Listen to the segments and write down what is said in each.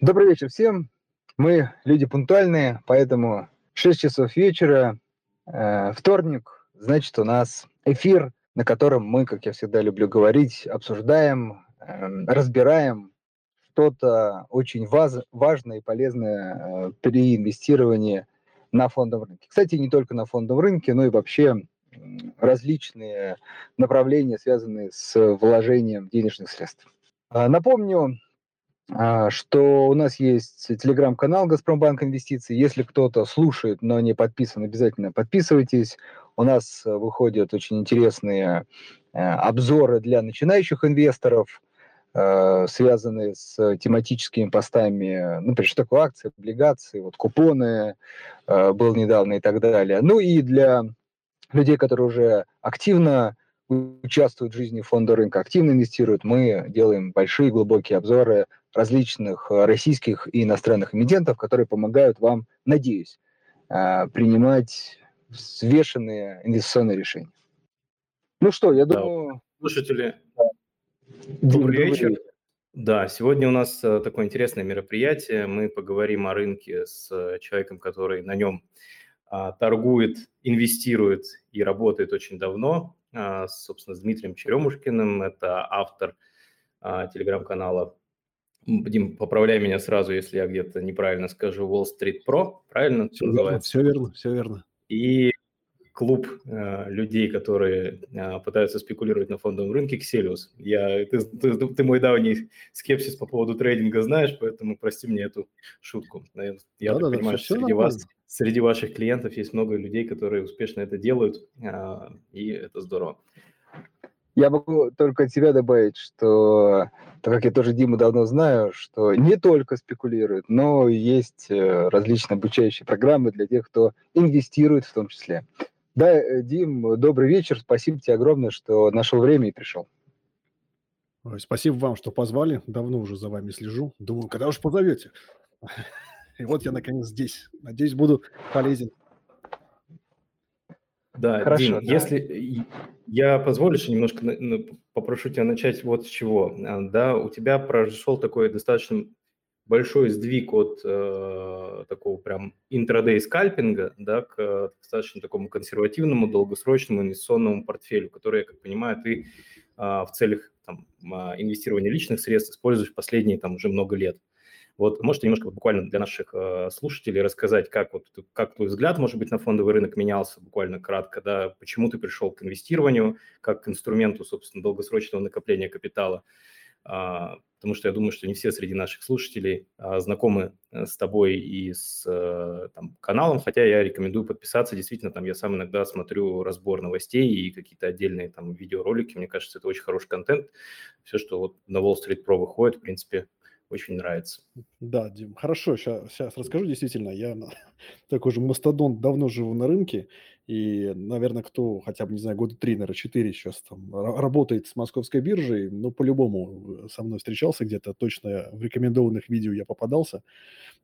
Добрый вечер всем. Мы люди пунктуальные, поэтому 6 часов вечера, э, вторник, значит, у нас эфир, на котором мы, как я всегда люблю говорить, обсуждаем, э, разбираем что-то очень ваз, важное и полезное э, при инвестировании на фондовом рынке. Кстати, не только на фондовом рынке, но и вообще различные направления, связанные с вложением денежных средств. А, напомню, что у нас есть телеграм-канал «Газпромбанк Инвестиции». Если кто-то слушает, но не подписан, обязательно подписывайтесь. У нас выходят очень интересные э, обзоры для начинающих инвесторов, э, связанные с тематическими постами, например, что такое акции, облигации, вот купоны э, был недавно и так далее. Ну и для людей, которые уже активно участвуют в жизни фонда рынка, активно инвестируют, мы делаем большие глубокие обзоры различных э, российских и иностранных эмитентов, которые помогают вам, надеюсь, э, принимать взвешенные инвестиционные решения. Ну что, я думаю... Да. Слушатели, добрый вечер. Да, сегодня у нас э, такое интересное мероприятие. Мы поговорим о рынке с человеком, который на нем а, торгует, инвестирует и работает очень давно. А, собственно, с Дмитрием Черемушкиным. Это автор а, телеграм-канала Дим, поправляй меня сразу, если я где-то неправильно скажу, Wall Street Pro, правильно все называется? Все верно, все верно. И клуб э, людей, которые э, пытаются спекулировать на фондовом рынке, Xelius. Я, ты, ты, ты мой давний скепсис по поводу трейдинга знаешь, поэтому прости мне эту шутку. Я да, так да, понимаю, да, что среди вас, среди ваших клиентов есть много людей, которые успешно это делают, э, и это здорово. Я могу только от себя добавить, что, так как я тоже Диму давно знаю, что не только спекулируют, но есть э, различные обучающие программы для тех, кто инвестирует в том числе. Да, э, Дим, добрый вечер. Спасибо тебе огромное, что нашел время и пришел. Спасибо вам, что позвали. Давно уже за вами слежу. Думаю, когда уж позовете. И вот я наконец здесь. Надеюсь, буду полезен. Да, Хорошо, Дим, да. если я позволишь, немножко попрошу тебя начать вот с чего. А, да, у тебя прошел такой достаточно большой сдвиг от э, такого прям интрадей скальпинга, да, к достаточно такому консервативному, долгосрочному инвестиционному портфелю, который, я как понимаю, ты э, в целях там, а, инвестирования личных средств используешь последние там уже много лет. Вот можете немножко буквально для наших э, слушателей рассказать, как, вот, как твой взгляд, может быть, на фондовый рынок менялся буквально кратко, да, почему ты пришел к инвестированию, как к инструменту, собственно, долгосрочного накопления капитала, а, потому что я думаю, что не все среди наших слушателей а, знакомы э, с тобой и с э, там, каналом, хотя я рекомендую подписаться, действительно, там я сам иногда смотрю разбор новостей и какие-то отдельные там видеоролики, мне кажется, это очень хороший контент, все, что вот на Wall Street Pro выходит, в принципе, очень нравится. Да, Дим, хорошо, сейчас, сейчас расскажу. Действительно, я такой же мастодонт, давно живу на рынке, и, наверное, кто хотя бы, не знаю, года три, наверное, четыре сейчас там работает с московской биржей, ну, по-любому э, со мной встречался где-то, точно в рекомендованных видео я попадался,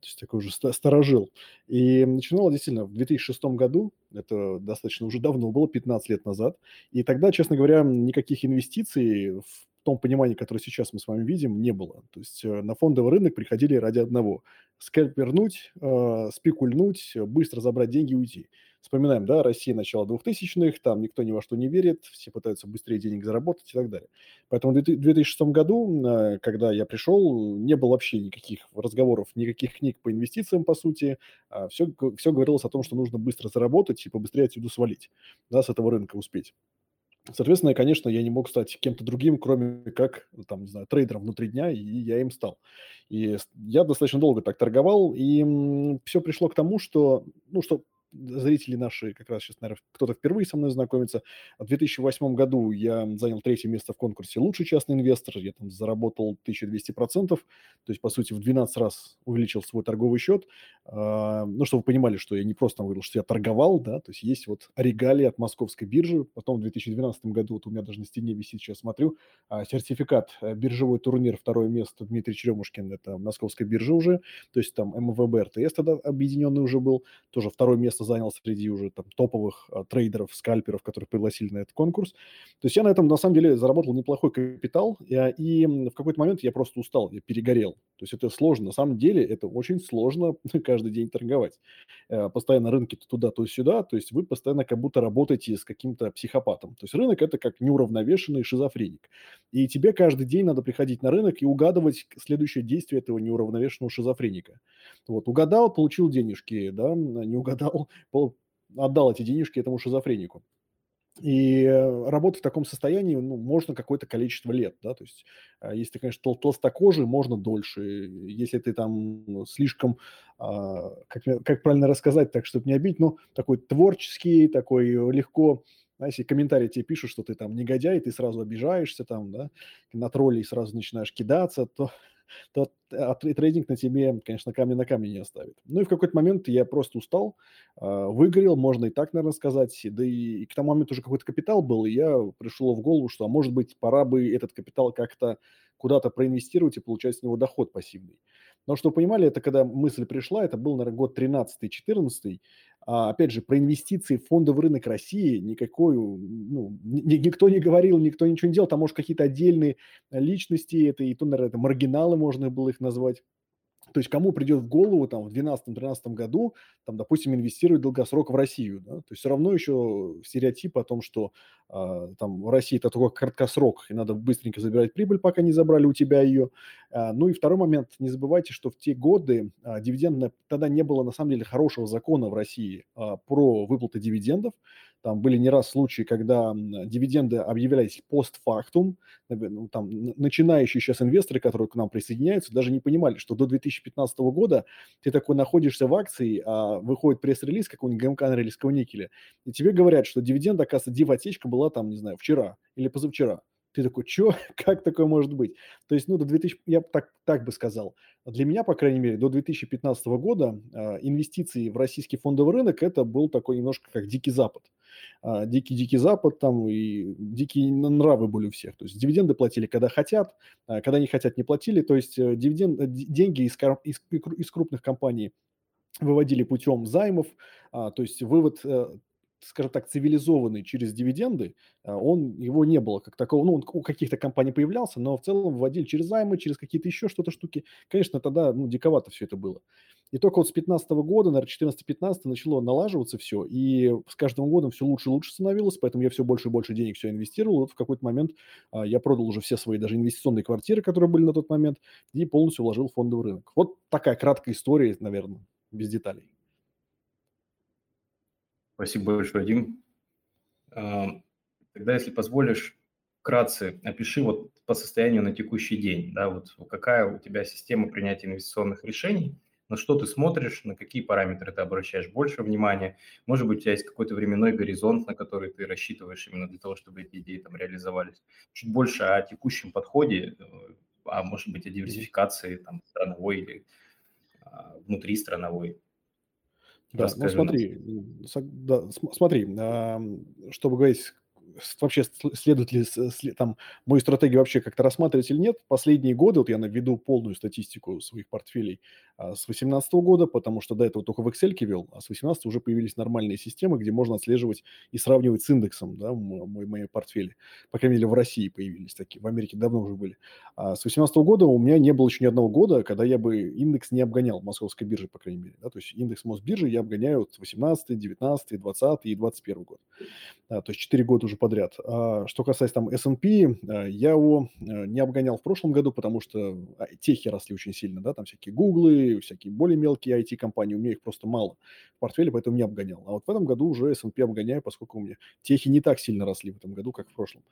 то есть такой уже сторожил. И начинал действительно в 2006 году, это достаточно уже давно было, 15 лет назад, и тогда, честно говоря, никаких инвестиций в том понимании, которое сейчас мы с вами видим, не было. То есть э, на фондовый рынок приходили ради одного – скальп вернуть, э, спекульнуть, быстро забрать деньги и уйти. Вспоминаем, да, Россия начала 2000-х, там никто ни во что не верит, все пытаются быстрее денег заработать и так далее. Поэтому в 2006 году, э, когда я пришел, не было вообще никаких разговоров, никаких книг по инвестициям, по сути. Все, а все говорилось о том, что нужно быстро заработать и побыстрее отсюда свалить, да, с этого рынка успеть. Соответственно, конечно, я не мог стать кем-то другим, кроме как, там, не знаю, трейдером внутри дня, и я им стал. И я достаточно долго так торговал, и все пришло к тому, что, ну, что зрители наши, как раз сейчас, наверное, кто-то впервые со мной знакомится. В 2008 году я занял третье место в конкурсе «Лучший частный инвестор». Я там заработал 1200%, то есть, по сути, в 12 раз увеличил свой торговый счет. А, ну, чтобы вы понимали, что я не просто там говорил, что я торговал, да, то есть есть вот регалии от московской биржи. Потом в 2012 году, вот у меня даже на стене висит, сейчас смотрю, а, сертификат э, биржевой турнир, второе место Дмитрий Черемушкин, это московская биржа уже, то есть там МВБ, РТС тогда объединенный уже был, тоже второе место место занял среди уже там топовых а, трейдеров, скальперов, которых пригласили на этот конкурс. То есть я на этом, на самом деле, заработал неплохой капитал, и, и в какой-то момент я просто устал, я перегорел. То есть это сложно. На самом деле это очень сложно каждый день торговать. Э, постоянно рынки то туда, то сюда. То есть вы постоянно как будто работаете с каким-то психопатом. То есть рынок – это как неуравновешенный шизофреник. И тебе каждый день надо приходить на рынок и угадывать следующее действие этого неуравновешенного шизофреника. Вот, угадал, получил денежки, да, не угадал, отдал эти денежки этому шизофренику. И э, работать в таком состоянии ну, можно какое-то количество лет, да, то есть а, если ты, конечно, тол толстокожий, можно дольше, если ты там слишком, а, как, как правильно рассказать, так, чтобы не обидеть, ну, такой творческий, такой легко, знаете, комментарии тебе пишут, что ты там негодяй, ты сразу обижаешься там, да, на троллей сразу начинаешь кидаться, то то трейдинг на тебе, конечно, камня на камне не оставит. Ну и в какой-то момент я просто устал, а, выгорел, можно и так, наверное, сказать. Да и, и к тому моменту уже какой-то капитал был, и я пришло в голову, что, а может быть, пора бы этот капитал как-то куда-то проинвестировать и получать с него доход пассивный. Но что вы понимали, это когда мысль пришла, это был, наверное, год 13-14, а, опять же, про инвестиции в фондовый рынок России никакой, ну, ни, никто не говорил, никто ничего не делал. Там, может, какие-то отдельные личности, это и то, наверное, это маргиналы можно было их назвать. То есть кому придет в голову там в 2012-2013 году, там, допустим, инвестировать долгосрок в Россию, да? то есть все равно еще стереотип о том, что э, там России это только краткосрок, и надо быстренько забирать прибыль, пока не забрали у тебя ее. А, ну и второй момент, не забывайте, что в те годы а, дивидендно, тогда не было на самом деле хорошего закона в России а, про выплаты дивидендов, там были не раз случаи, когда дивиденды объявлялись постфактум. Ну, там, начинающие сейчас инвесторы, которые к нам присоединяются, даже не понимали, что до 2015 года ты такой находишься в акции, а выходит пресс-релиз какого-нибудь ГМК Норильского никеля, и тебе говорят, что дивиденд, оказывается, дивотечка была там, не знаю, вчера или позавчера. Ты такой, что? Как такое может быть? То есть, ну, до 2000, я так, так бы сказал, для меня, по крайней мере, до 2015 года э, инвестиции в российский фондовый рынок это был такой немножко как дикий запад. Э, дикий-дикий запад там и дикие нравы были у всех. То есть дивиденды платили, когда хотят, э, когда не хотят, не платили. То есть э, дивиденд, э, деньги из, из, из крупных компаний выводили путем займов, а, то есть вывод э, скажем так, цивилизованный через дивиденды, а, он, его не было как такового. Ну, он у каких-то компаний появлялся, но в целом вводили через займы, через какие-то еще что-то штуки. Конечно, тогда, ну, диковато все это было. И только вот с 15 года, наверное, 14-15 начало налаживаться все, и с каждым годом все лучше и лучше становилось, поэтому я все больше и больше денег все инвестировал. Вот в какой-то момент а, я продал уже все свои даже инвестиционные квартиры, которые были на тот момент, и полностью вложил в фондовый рынок. Вот такая краткая история, наверное, без деталей. Спасибо большое, Дим. А, тогда, если позволишь, вкратце опиши вот по состоянию на текущий день, да, вот какая у тебя система принятия инвестиционных решений, на что ты смотришь, на какие параметры ты обращаешь больше внимания, может быть, у тебя есть какой-то временной горизонт, на который ты рассчитываешь именно для того, чтобы эти идеи там реализовались. Чуть больше о текущем подходе, э, а может быть, о диверсификации там страновой или а, внутри страновой. Да, ну смотри, да, смотри, чтобы говорить вообще следует ли там мою стратегию вообще как-то рассматривать или нет. Последние годы, вот я наведу полную статистику своих портфелей а, с 2018 года, потому что до этого только в Excel вел, а с 2018 уже появились нормальные системы, где можно отслеживать и сравнивать с индексом, да, мой, мои портфели. По крайней мере, в России появились такие, в Америке давно уже были. А с 2018 года у меня не было еще ни одного года, когда я бы индекс не обгонял московской биржи, по крайней мере. Да, то есть индекс Мосбиржи я обгоняю 18, 19, 20 и 21 год. Да, то есть 4 года уже подряд. А что касается там S&P, а, я его а, не обгонял в прошлом году, потому что а, техи росли очень сильно, да, там всякие гуглы, всякие более мелкие IT-компании, у меня их просто мало в портфеле, поэтому не обгонял. А вот в этом году уже S&P обгоняю, поскольку у меня техи не так сильно росли в этом году, как в прошлом.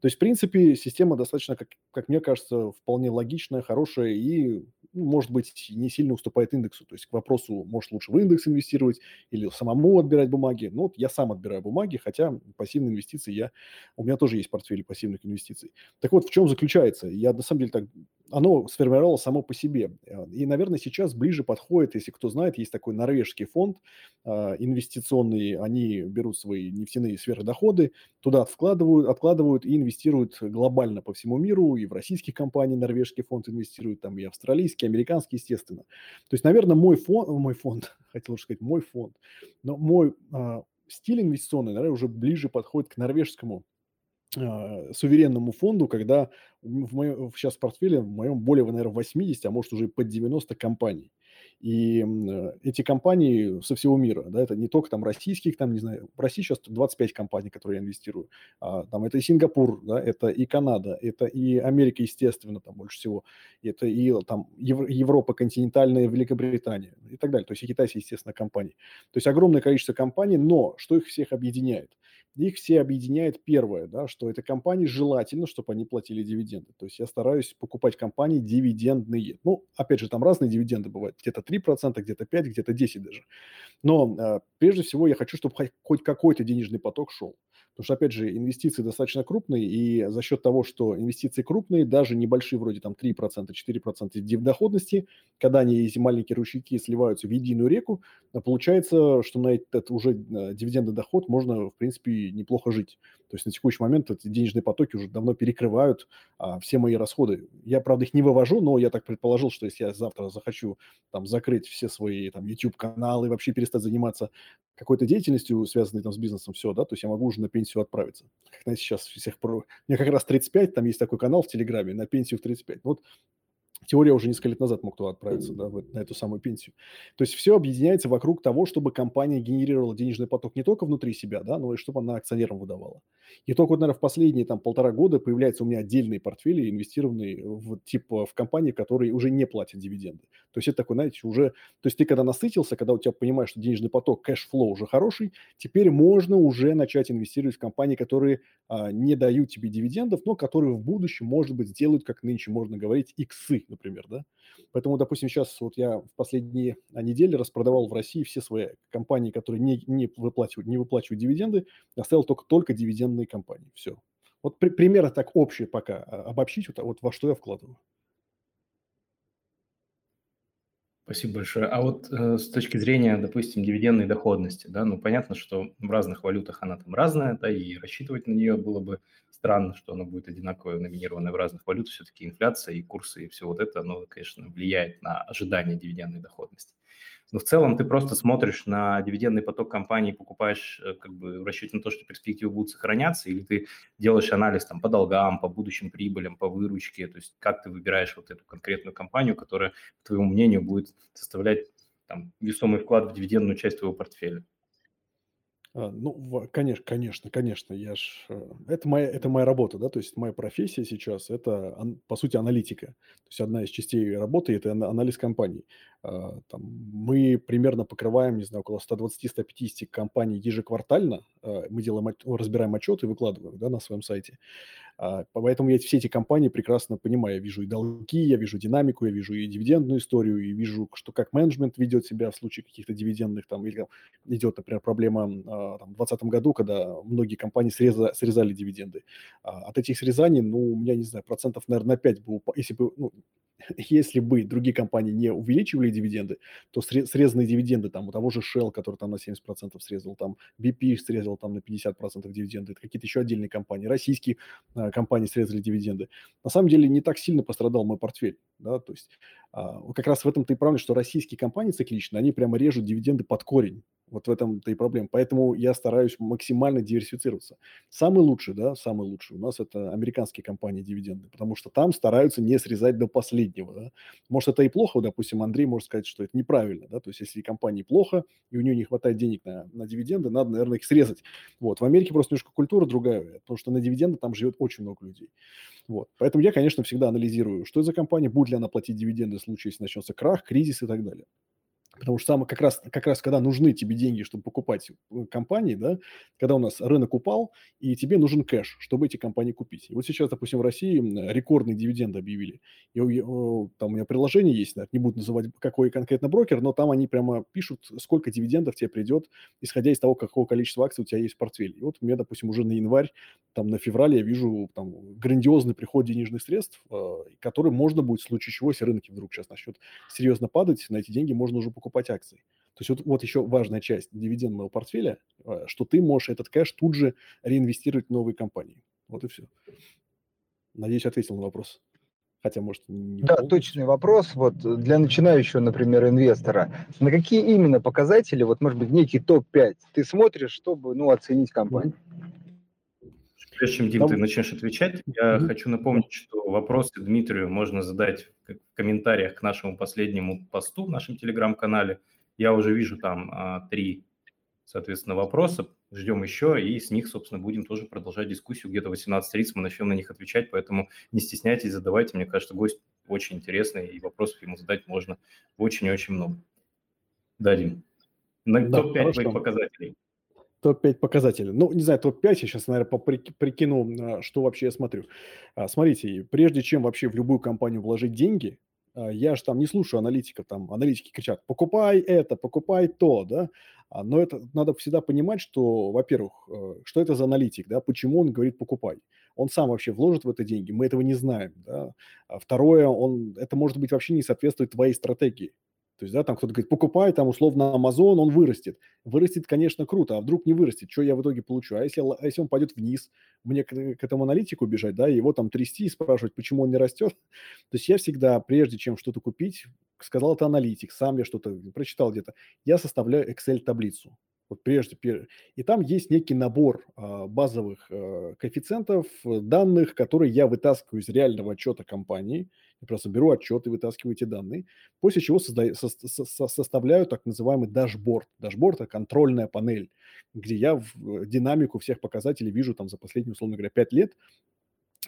То есть, в принципе, система достаточно, как, как мне кажется, вполне логичная, хорошая и, ну, может быть, не сильно уступает индексу. То есть к вопросу, может лучше в индекс инвестировать или самому отбирать бумаги. Ну, вот я сам отбираю бумаги, хотя пассивные инвестиции я, у меня тоже есть портфель пассивных инвестиций. Так вот, в чем заключается? Я на самом деле так, оно сформировалось само по себе. И, наверное, сейчас ближе подходит, если кто знает, есть такой норвежский фонд э, инвестиционный, они берут свои нефтяные сверхдоходы, туда вкладывают, откладывают и инвестируют глобально по всему миру, и в российских компаниях норвежский фонд инвестирует, там и австралийский, американский, естественно. То есть, наверное, мой фонд, мой фонд, хотел сказать, мой фонд, но мой э, стиль инвестиционный, наверное, уже ближе подходит к норвежскому э, суверенному фонду, когда в моем, сейчас в портфеле в моем более, наверное, 80, а может уже под 90 компаний. И э, эти компании со всего мира, да, это не только там российских, там, не знаю, в России сейчас 25 компаний, которые я инвестирую. А, там это и Сингапур, да, это и Канада, это и Америка, естественно, там больше всего. Это и там Европа континентальная, Великобритания и так далее. То есть и китайские, естественно, компании. То есть огромное количество компаний, но что их всех объединяет? Их все объединяет первое, да, что это компании желательно, чтобы они платили дивиденды. То есть я стараюсь покупать компании дивидендные. Ну, опять же, там разные дивиденды бывают. Где-то 3%, где-то 5%, где-то 10% даже. Но э, прежде всего я хочу, чтобы хоть какой-то денежный поток шел. Потому что, опять же, инвестиции достаточно крупные, и за счет того, что инвестиции крупные, даже небольшие, вроде там 3%, 4% доходности, когда они, эти маленькие ручейки сливаются в единую реку, получается, что на этот уже э, дивидендный доход можно, в принципе, неплохо жить. То есть на текущий момент эти денежные потоки уже давно перекрывают а, все мои расходы. Я, правда, их не вывожу, но я так предположил, что если я завтра захочу там закрыть все свои там YouTube-каналы, вообще перестать заниматься какой-то деятельностью, связанной там с бизнесом, все, да, то есть я могу уже на пенсию отправиться. Как, знаете, сейчас всех... Про... Мне как раз 35, там есть такой канал в Телеграме, на пенсию в 35. Вот теория уже несколько лет назад мог туда отправиться, да, на эту самую пенсию. То есть все объединяется вокруг того, чтобы компания генерировала денежный поток не только внутри себя, да, но и чтобы она акционерам выдавала. И только, вот, наверное, в последние там полтора года появляются у меня отдельные портфели, инвестированные в, типа, в компании, которые уже не платят дивиденды. То есть это такой, знаете, уже... То есть ты когда насытился, когда у тебя понимаешь, что денежный поток, cash flow уже хороший, теперь можно уже начать инвестировать в компании, которые а, не дают тебе дивидендов, но которые в будущем, может быть, сделают, как нынче можно говорить, иксы, например, да. Поэтому, допустим, сейчас вот я в последние а, недели распродавал в России все свои компании, которые не, не, выплачивают, не выплачивают дивиденды, оставил только, только дивидендные компании. Все. Вот при, примерно так общее пока а, обобщить, вот, вот во что я вкладываю. Спасибо большое. А вот э, с точки зрения, допустим, дивидендной доходности, да, ну понятно, что в разных валютах она там разная, да, и рассчитывать на нее было бы странно, что она будет одинаково номинирована в разных валютах. Все-таки инфляция и курсы и все вот это, оно, конечно, влияет на ожидание дивидендной доходности. Но в целом ты просто смотришь на дивидендный поток компании, покупаешь э, как бы в расчете на то, что перспективы будут сохраняться, или ты делаешь анализ там по долгам, по будущим прибылям, по выручке, то есть как ты выбираешь вот эту конкретную компанию, которая, по твоему мнению, будет составлять там весомый вклад в дивидендную часть твоего портфеля. А, ну, конечно, конечно, конечно, я ж, э, это моя, это моя работа, да, то есть моя профессия сейчас, это, по сути, аналитика. То есть одна из частей работы– это анализ компаний. А, там, мы примерно покрываем, не знаю, около 120-150 компаний ежеквартально. А, мы делаем, разбираем отчеты и выкладываем да, на своем сайте. А, поэтому я все эти компании прекрасно понимаю. Я вижу и долги, я вижу динамику, я вижу и дивидендную историю, и вижу, что как менеджмент ведет себя в случае каких-то дивидендных, там, или идет, например, проблема там, в 2020 году, когда многие компании среза, срезали дивиденды. От этих срезаний, ну, у меня, не знаю, процентов, наверное, на 5 бы, если бы, ну, если бы другие компании не увеличивали дивиденды, то срезанные дивиденды там у того же Shell, который там на 70% срезал, там BP срезал там на 50% дивиденды, это какие-то еще отдельные компании, российские э, компании срезали дивиденды. На самом деле не так сильно пострадал мой портфель, да, то есть как раз в этом-то и правильно, что российские компании цикличные, они прямо режут дивиденды под корень, вот в этом-то и проблема. Поэтому я стараюсь максимально диверсифицироваться. Самый лучший, да, самый лучший у нас это американские компании дивиденды, потому что там стараются не срезать до последнего. Да. Может, это и плохо, допустим, Андрей может сказать, что это неправильно, да, то есть если компании плохо, и у нее не хватает денег на, на дивиденды, надо, наверное, их срезать. Вот. В Америке просто немножко культура другая, потому что на дивиденды там живет очень много людей. Вот. Поэтому я, конечно, всегда анализирую, что это за компания, будет ли она платить дивиденды в случае, если начнется крах, кризис и так далее. Потому что самое, как, раз, как раз когда нужны тебе деньги, чтобы покупать э, компании, да, когда у нас рынок упал, и тебе нужен кэш, чтобы эти компании купить. И вот сейчас, допустим, в России рекордные дивиденды объявили. И там у меня приложение есть, не буду называть какой конкретно брокер, но там они прямо пишут, сколько дивидендов тебе придет, исходя из того, какого количества акций у тебя есть в портфеле. И вот у меня, допустим, уже на январь, там на февраль я вижу там грандиозный приход денежных средств, э, который можно будет в случае чего, если рынки вдруг сейчас начнет серьезно падать, на эти деньги можно уже покупать покупать акции. То есть вот, вот еще важная часть дивидендного портфеля, э, что ты можешь этот кэш тут же реинвестировать в новые компании. Вот и все. Надеюсь, ответил на вопрос. Хотя, может, не Да, полностью. точный вопрос. Вот для начинающего, например, инвестора, на какие именно показатели, вот, может быть, некий топ-5 ты смотришь, чтобы, ну, оценить компанию? Прежде чем, Дим, Там... ты начнешь отвечать, я mm-hmm. хочу напомнить, что вопросы Дмитрию можно задать в комментариях к нашему последнему посту в нашем телеграм-канале. Я уже вижу там а, три, соответственно, вопроса. Ждем еще, и с них, собственно, будем тоже продолжать дискуссию. Где-то 18.30 мы начнем на них отвечать, поэтому не стесняйтесь, задавайте. Мне кажется, гость очень интересный, и вопросов ему задать можно очень и очень много. Да, Дим. На да, топ-5 твоих показателей топ-5 показателей. Ну, не знаю, топ-5, я сейчас, наверное, прикину, а, что вообще я смотрю. А, смотрите, прежде чем вообще в любую компанию вложить деньги, а, я же там не слушаю аналитиков, там аналитики кричат, покупай это, покупай то, да, но это надо всегда понимать, что, во-первых, э, что это за аналитик, да, почему он говорит покупай. Он сам вообще вложит в это деньги, мы этого не знаем, да. второе, он, это может быть вообще не соответствует твоей стратегии. То есть, да, там кто-то говорит, покупай там условно Amazon, он вырастет. Вырастет, конечно, круто, а вдруг не вырастет, что я в итоге получу? А если, а если он пойдет вниз, мне к, к этому аналитику бежать, да, его там трясти и спрашивать, почему он не растет? То есть я всегда, прежде чем что-то купить, сказал это аналитик, сам я что-то прочитал где-то, я составляю Excel-таблицу. Вот прежде, и там есть некий набор а, базовых а, коэффициентов, данных, которые я вытаскиваю из реального отчета компании. Я просто беру отчет и вытаскиваю эти данные, после чего создаю, со, со, составляю так называемый дашборд. Дашборд – это контрольная панель, где я в динамику всех показателей вижу там за последние, условно говоря, 5 лет,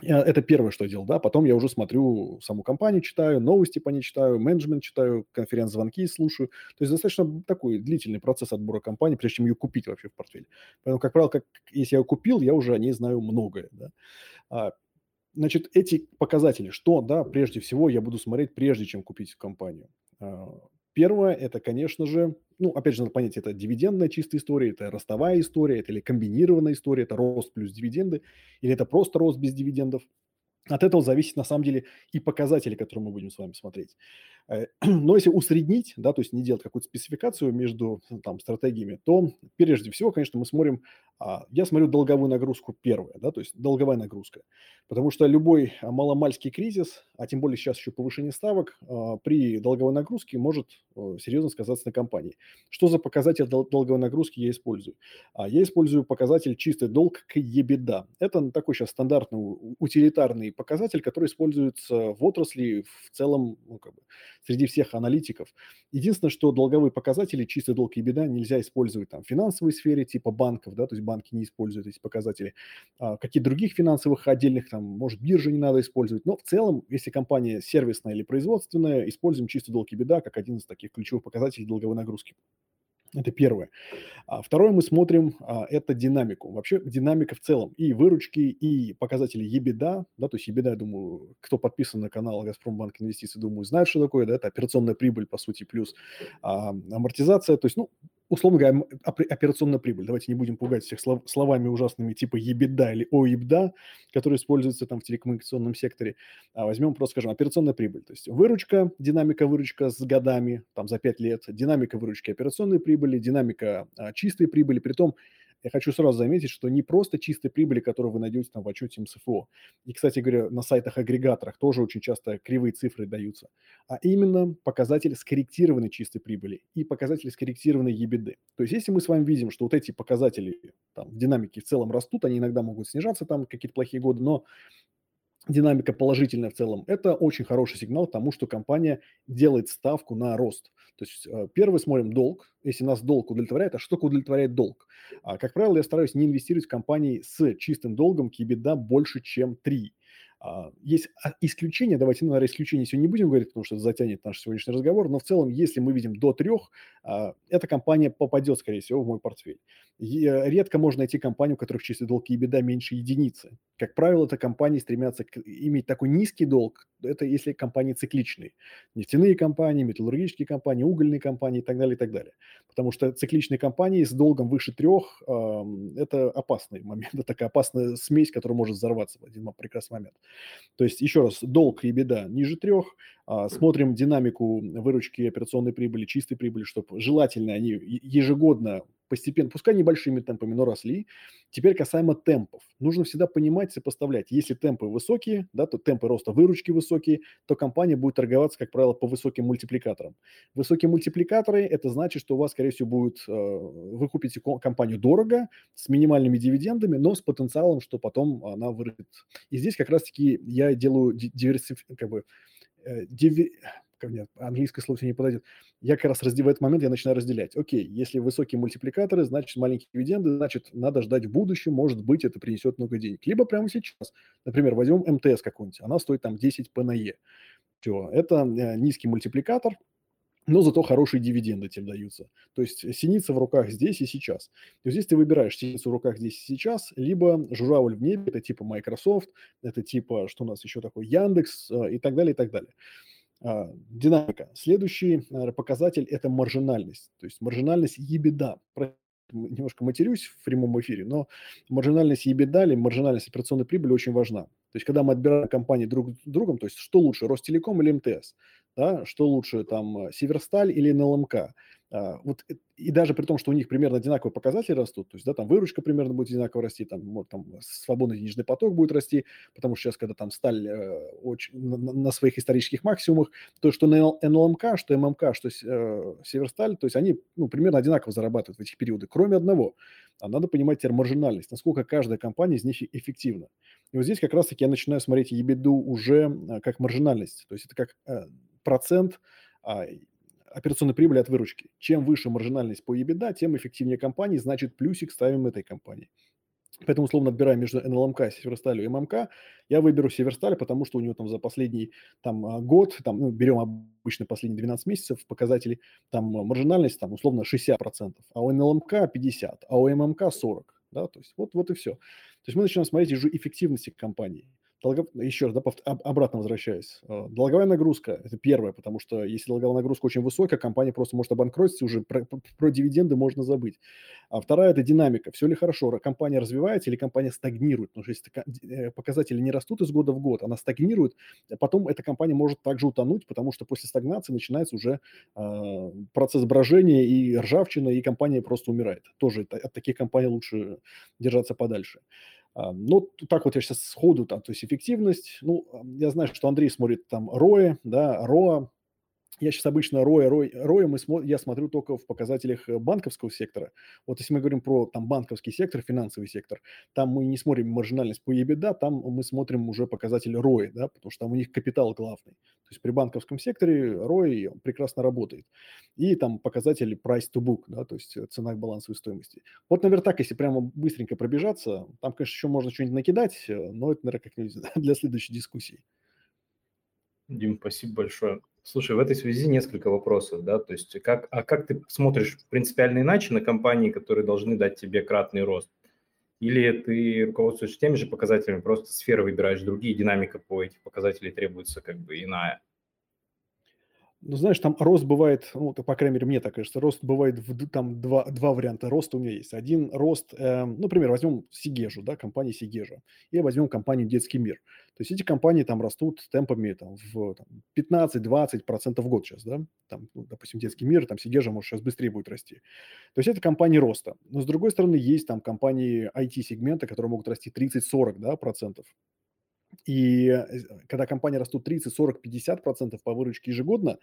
это первое, что я делал, да. Потом я уже смотрю саму компанию, читаю, новости по ней читаю, менеджмент читаю, конференц-звонки слушаю. То есть достаточно такой длительный процесс отбора компании, прежде чем ее купить вообще в портфель. Поэтому, как правило, как, если я ее купил, я уже о ней знаю многое, да. А, значит, эти показатели, что, да, прежде всего я буду смотреть, прежде чем купить компанию. А, Первое, это, конечно же, ну, опять же, надо понять, это дивидендная чистая история, это ростовая история, это или комбинированная история, это рост плюс дивиденды, или это просто рост без дивидендов. От этого зависит на самом деле и показатели, которые мы будем с вами смотреть. Э, но если усреднить, да, то есть не делать какую-то спецификацию между там, стратегиями, то прежде всего, конечно, мы смотрим, а, я смотрю долговую нагрузку первая, да, то есть долговая нагрузка. Потому что любой маломальский кризис, а тем более сейчас еще повышение ставок, а, при долговой нагрузке может серьезно сказаться на компании. Что за показатель долговой нагрузки я использую? А, я использую показатель чистый долг к EBITDA. Это такой сейчас стандартный утилитарный показатель, который используется в отрасли в целом, ну, как бы, среди всех аналитиков. Единственное, что долговые показатели, чистый долг и беда, нельзя использовать там в финансовой сфере, типа банков, да, то есть банки не используют эти показатели. А какие других финансовых отдельных, там, может, биржи не надо использовать. Но в целом, если компания сервисная или производственная, используем чистый долг и беда как один из таких ключевых показателей долговой нагрузки. Это первое. А второе мы смотрим, а, это динамику. Вообще динамика в целом. И выручки, и показатели EBITDA. Да, то есть EBITDA, я думаю, кто подписан на канал Газпромбанк Инвестиции, думаю, знает, что такое. Да, это операционная прибыль, по сути, плюс а, амортизация. То есть, ну, условно говоря, операционная прибыль. Давайте не будем пугать всех словами ужасными типа EBITDA или OIBDA, которые используются там в телекоммуникационном секторе. А возьмем просто, скажем, операционная прибыль. То есть выручка, динамика выручка с годами, там за 5 лет, динамика выручки операционной прибыли, динамика а, чистой прибыли. Притом я хочу сразу заметить, что не просто чистая прибыль, которую вы найдете там в отчете МСФО. И, кстати говоря, на сайтах-агрегаторах тоже очень часто кривые цифры даются. А именно показатель скорректированной чистой прибыли и показатель скорректированной EBITDA. То есть если мы с вами видим, что вот эти показатели там, в динамике в целом растут, они иногда могут снижаться там какие-то плохие годы, но динамика положительная в целом, это очень хороший сигнал тому, что компания делает ставку на рост. То есть э, первый смотрим долг. Если нас долг удовлетворяет, а что такое удовлетворяет долг? А, как правило, я стараюсь не инвестировать в компании с чистым долгом к больше, чем 3. А, есть а, исключения, давайте, ну, наверное, исключения сегодня не будем говорить, потому что это затянет наш сегодняшний разговор, но в целом, если мы видим до трех, а, эта компания попадет, скорее всего, в мой портфель. Э, редко можно найти компанию, у которых чистый долг и беда меньше единицы. Как правило, это компании стремятся к, иметь такой низкий долг, это если компании цикличные. Нефтяные компании, металлургические компании, угольные компании и так далее, и так далее. Потому что цикличные компании с долгом выше трех это опасный момент, это такая опасная смесь, которая может взорваться в один прекрасный момент. То есть, еще раз, долг и беда ниже трех. А, смотрим динамику выручки операционной прибыли, чистой прибыли, чтобы желательно они ежегодно постепенно, пускай небольшими темпами, но росли. Теперь касаемо темпов. Нужно всегда понимать, сопоставлять. Если темпы высокие, да, то темпы роста выручки высокие, то компания будет торговаться, как правило, по высоким мультипликаторам. Высокие мультипликаторы – это значит, что у вас, скорее всего, будет, э, вы купите компанию дорого, с минимальными дивидендами, но с потенциалом, что потом она вырастет. И здесь как раз-таки я делаю диверсиф... как бы, э, диви мне английское слово не подойдет, я как раз в этот момент я начинаю разделять. Окей, если высокие мультипликаторы, значит маленькие дивиденды, значит надо ждать в будущем, может быть это принесет много денег. Либо прямо сейчас. Например, возьмем МТС какую-нибудь, она стоит там 10 P. Все, это э, низкий мультипликатор, но зато хорошие дивиденды тебе даются. То есть синица в руках здесь и сейчас. То есть здесь ты выбираешь синицу в руках здесь и сейчас, либо журавль в небе, это типа Microsoft, это типа, что у нас еще такое, Яндекс э, и так далее, и так далее. А, динамика. Следующий наверное, показатель – это маржинальность. То есть маржинальность EBITDA. Немножко матерюсь в прямом эфире, но маржинальность EBITDA или маржинальность операционной прибыли очень важна. То есть когда мы отбираем компании друг с другом, то есть что лучше, Ростелеком или МТС, да, что лучше, там, Северсталь или НЛМК, а, вот, и даже при том, что у них примерно одинаковые показатели растут, то есть, да, там выручка примерно будет одинаково расти, там, вот, там свободный денежный поток будет расти, потому что сейчас, когда там сталь э, очень, на, на своих исторических максимумах, то, что на НЛМК, что ММК, что э, Северсталь, то есть они, ну, примерно одинаково зарабатывают в этих периоды, кроме одного. А надо понимать теперь насколько каждая компания из них эффективна. И вот здесь как раз-таки я начинаю смотреть ебеду уже э, как маржинальность, то есть это как э, процент а, операционной прибыли от выручки. Чем выше маржинальность по EBITDA, тем эффективнее компания, значит плюсик ставим этой компании. Поэтому, условно, отбирая между НЛМК, Северсталью и ММК, я выберу Северсталь, потому что у него там за последний там, а, год, там, ну, берем обычно последние 12 месяцев, показатели, там маржинальность, там, условно, 60%, а у НЛМК 50%, а у ММК 40%. Да, то есть вот, вот и все. То есть мы начинаем смотреть уже эффективности компании. Долго... Еще раз, да, пов... обратно возвращаясь. Э, долговая нагрузка – это первое, потому что если долговая нагрузка очень высокая, компания просто может обанкротиться, уже про, про дивиденды можно забыть. А вторая – это динамика. Все ли хорошо? Компания развивается или компания стагнирует? Потому что если э, показатели не растут из года в год, она стагнирует, а потом эта компания может также утонуть, потому что после стагнации начинается уже э, процесс брожения и ржавчина, и компания просто умирает. Тоже от таких компаний лучше держаться подальше. Ну, так вот я сейчас сходу, там, то есть эффективность. Ну, я знаю, что Андрей смотрит там ROE, да, ROA, я сейчас обычно роя, роя, роя мы я смотрю только в показателях э, банковского сектора. Вот если мы говорим про там банковский сектор, финансовый сектор, там мы не смотрим маржинальность по EBITDA, там мы смотрим уже показатель роя, да, потому что там у них капитал главный. То есть при банковском секторе ROI прекрасно работает. И там показатель price to book, да, то есть цена к балансовой стоимости. Вот, наверное, так, если прямо быстренько пробежаться, там, конечно, еще можно что-нибудь накидать, э, но это, наверное, как-нибудь для следующей дискуссии. Дим, спасибо большое. Слушай, в этой связи несколько вопросов, да, то есть как, а как ты смотришь принципиально иначе на компании, которые должны дать тебе кратный рост? Или ты руководствуешься теми же показателями, просто сферы выбираешь другие, динамика по этих показателей требуется как бы иная? Ну, знаешь, там рост бывает, ну, по крайней мере, мне так кажется, рост бывает, в, там два, два варианта роста у меня есть. Один рост, э, ну, например, возьмем Сигежу, да, компанию Сигежа, и возьмем компанию Детский мир. То есть эти компании там растут темпами там, в там, 15-20% в год сейчас, да, там, ну, допустим, Детский мир, там Сигежа, может, сейчас быстрее будет расти. То есть это компании роста. Но, с другой стороны, есть там компании IT-сегмента, которые могут расти 30-40, да, процентов. И э, когда компании растут 30, 40, 50 процентов по выручке ежегодно,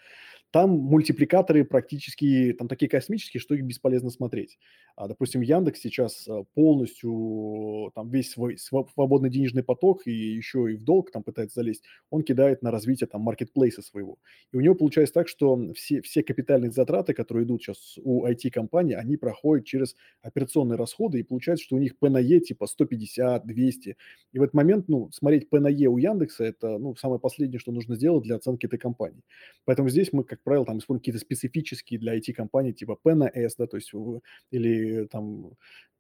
там мультипликаторы практически там такие космические, что их бесполезно смотреть. А, допустим, Яндекс сейчас э, полностью там весь свой свободный денежный поток и еще и в долг там пытается залезть, он кидает на развитие там маркетплейса своего. И у него получается так, что все, все капитальные затраты, которые идут сейчас у IT-компаний, они проходят через операционные расходы, и получается, что у них P на E типа 150, 200. И в этот момент, ну, смотреть P на Е у Яндекса – это ну, самое последнее, что нужно сделать для оценки этой компании. Поэтому здесь мы, как правило, там используем какие-то специфические для IT-компаний типа P на S, да, то есть или там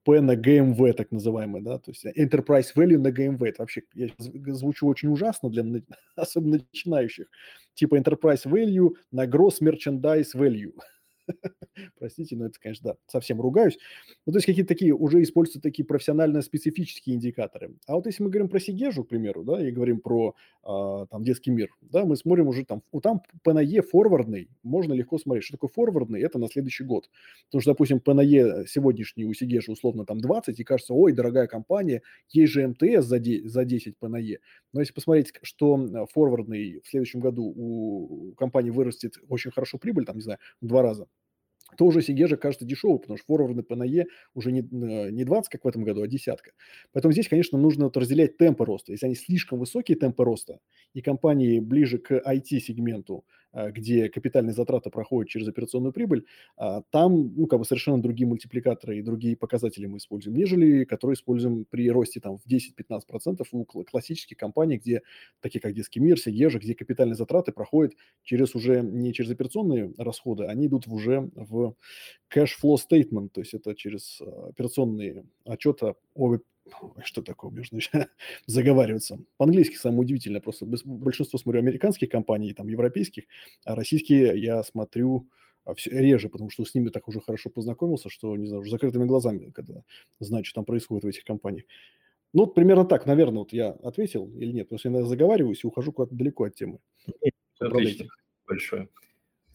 P на GMV, так называемый, да, то есть Enterprise Value на GMV. Это вообще, я звучу очень ужасно для особенно начинающих. Типа Enterprise Value на Gross Merchandise Value. Простите, но это, конечно, да, совсем ругаюсь. Ну, то есть какие-то такие, уже используются такие профессионально-специфические индикаторы. А вот если мы говорим про Сигежу, к примеру, да, и говорим про а, там детский мир, да, мы смотрим уже там, у там ПНЕ форвардный, можно легко смотреть. Что такое форвардный? Это на следующий год. Потому что, допустим, ПНЕ сегодняшний у Сигежи условно там 20, и кажется, ой, дорогая компания, есть же МТС за, 10, за 10 ПНЕ. Но если посмотреть, что форвардный в следующем году у компании вырастет очень хорошо прибыль, там, не знаю, в два раза, то уже Сигежа кажется дешевый, потому что форварды по НАЕ уже не, э, не 20, как в этом году, а десятка. Поэтому здесь, конечно, нужно вот разделять темпы роста. Если они слишком высокие темпы роста, и компании ближе к IT-сегменту, где капитальные затраты проходят через операционную прибыль, а, там ну, как бы совершенно другие мультипликаторы и другие показатели мы используем, нежели которые используем при росте там, в 10-15% у классических компаний, где, такие как Детский мир, Сигежа, где капитальные затраты проходят через уже не через операционные расходы, они идут уже в cash flow statement, то есть это через а, операционные отчеты о что такое, можно заговариваться. По-английски самое удивительное, просто большинство смотрю американских компаний, там, европейских, а российские я смотрю а, все реже, потому что с ними так уже хорошо познакомился, что, не знаю, уже закрытыми глазами, когда знаю, что там происходит в этих компаниях. Ну, вот примерно так, наверное, вот я ответил или нет, потому что я заговариваюсь и ухожу куда-то далеко от темы. Отлично, большое.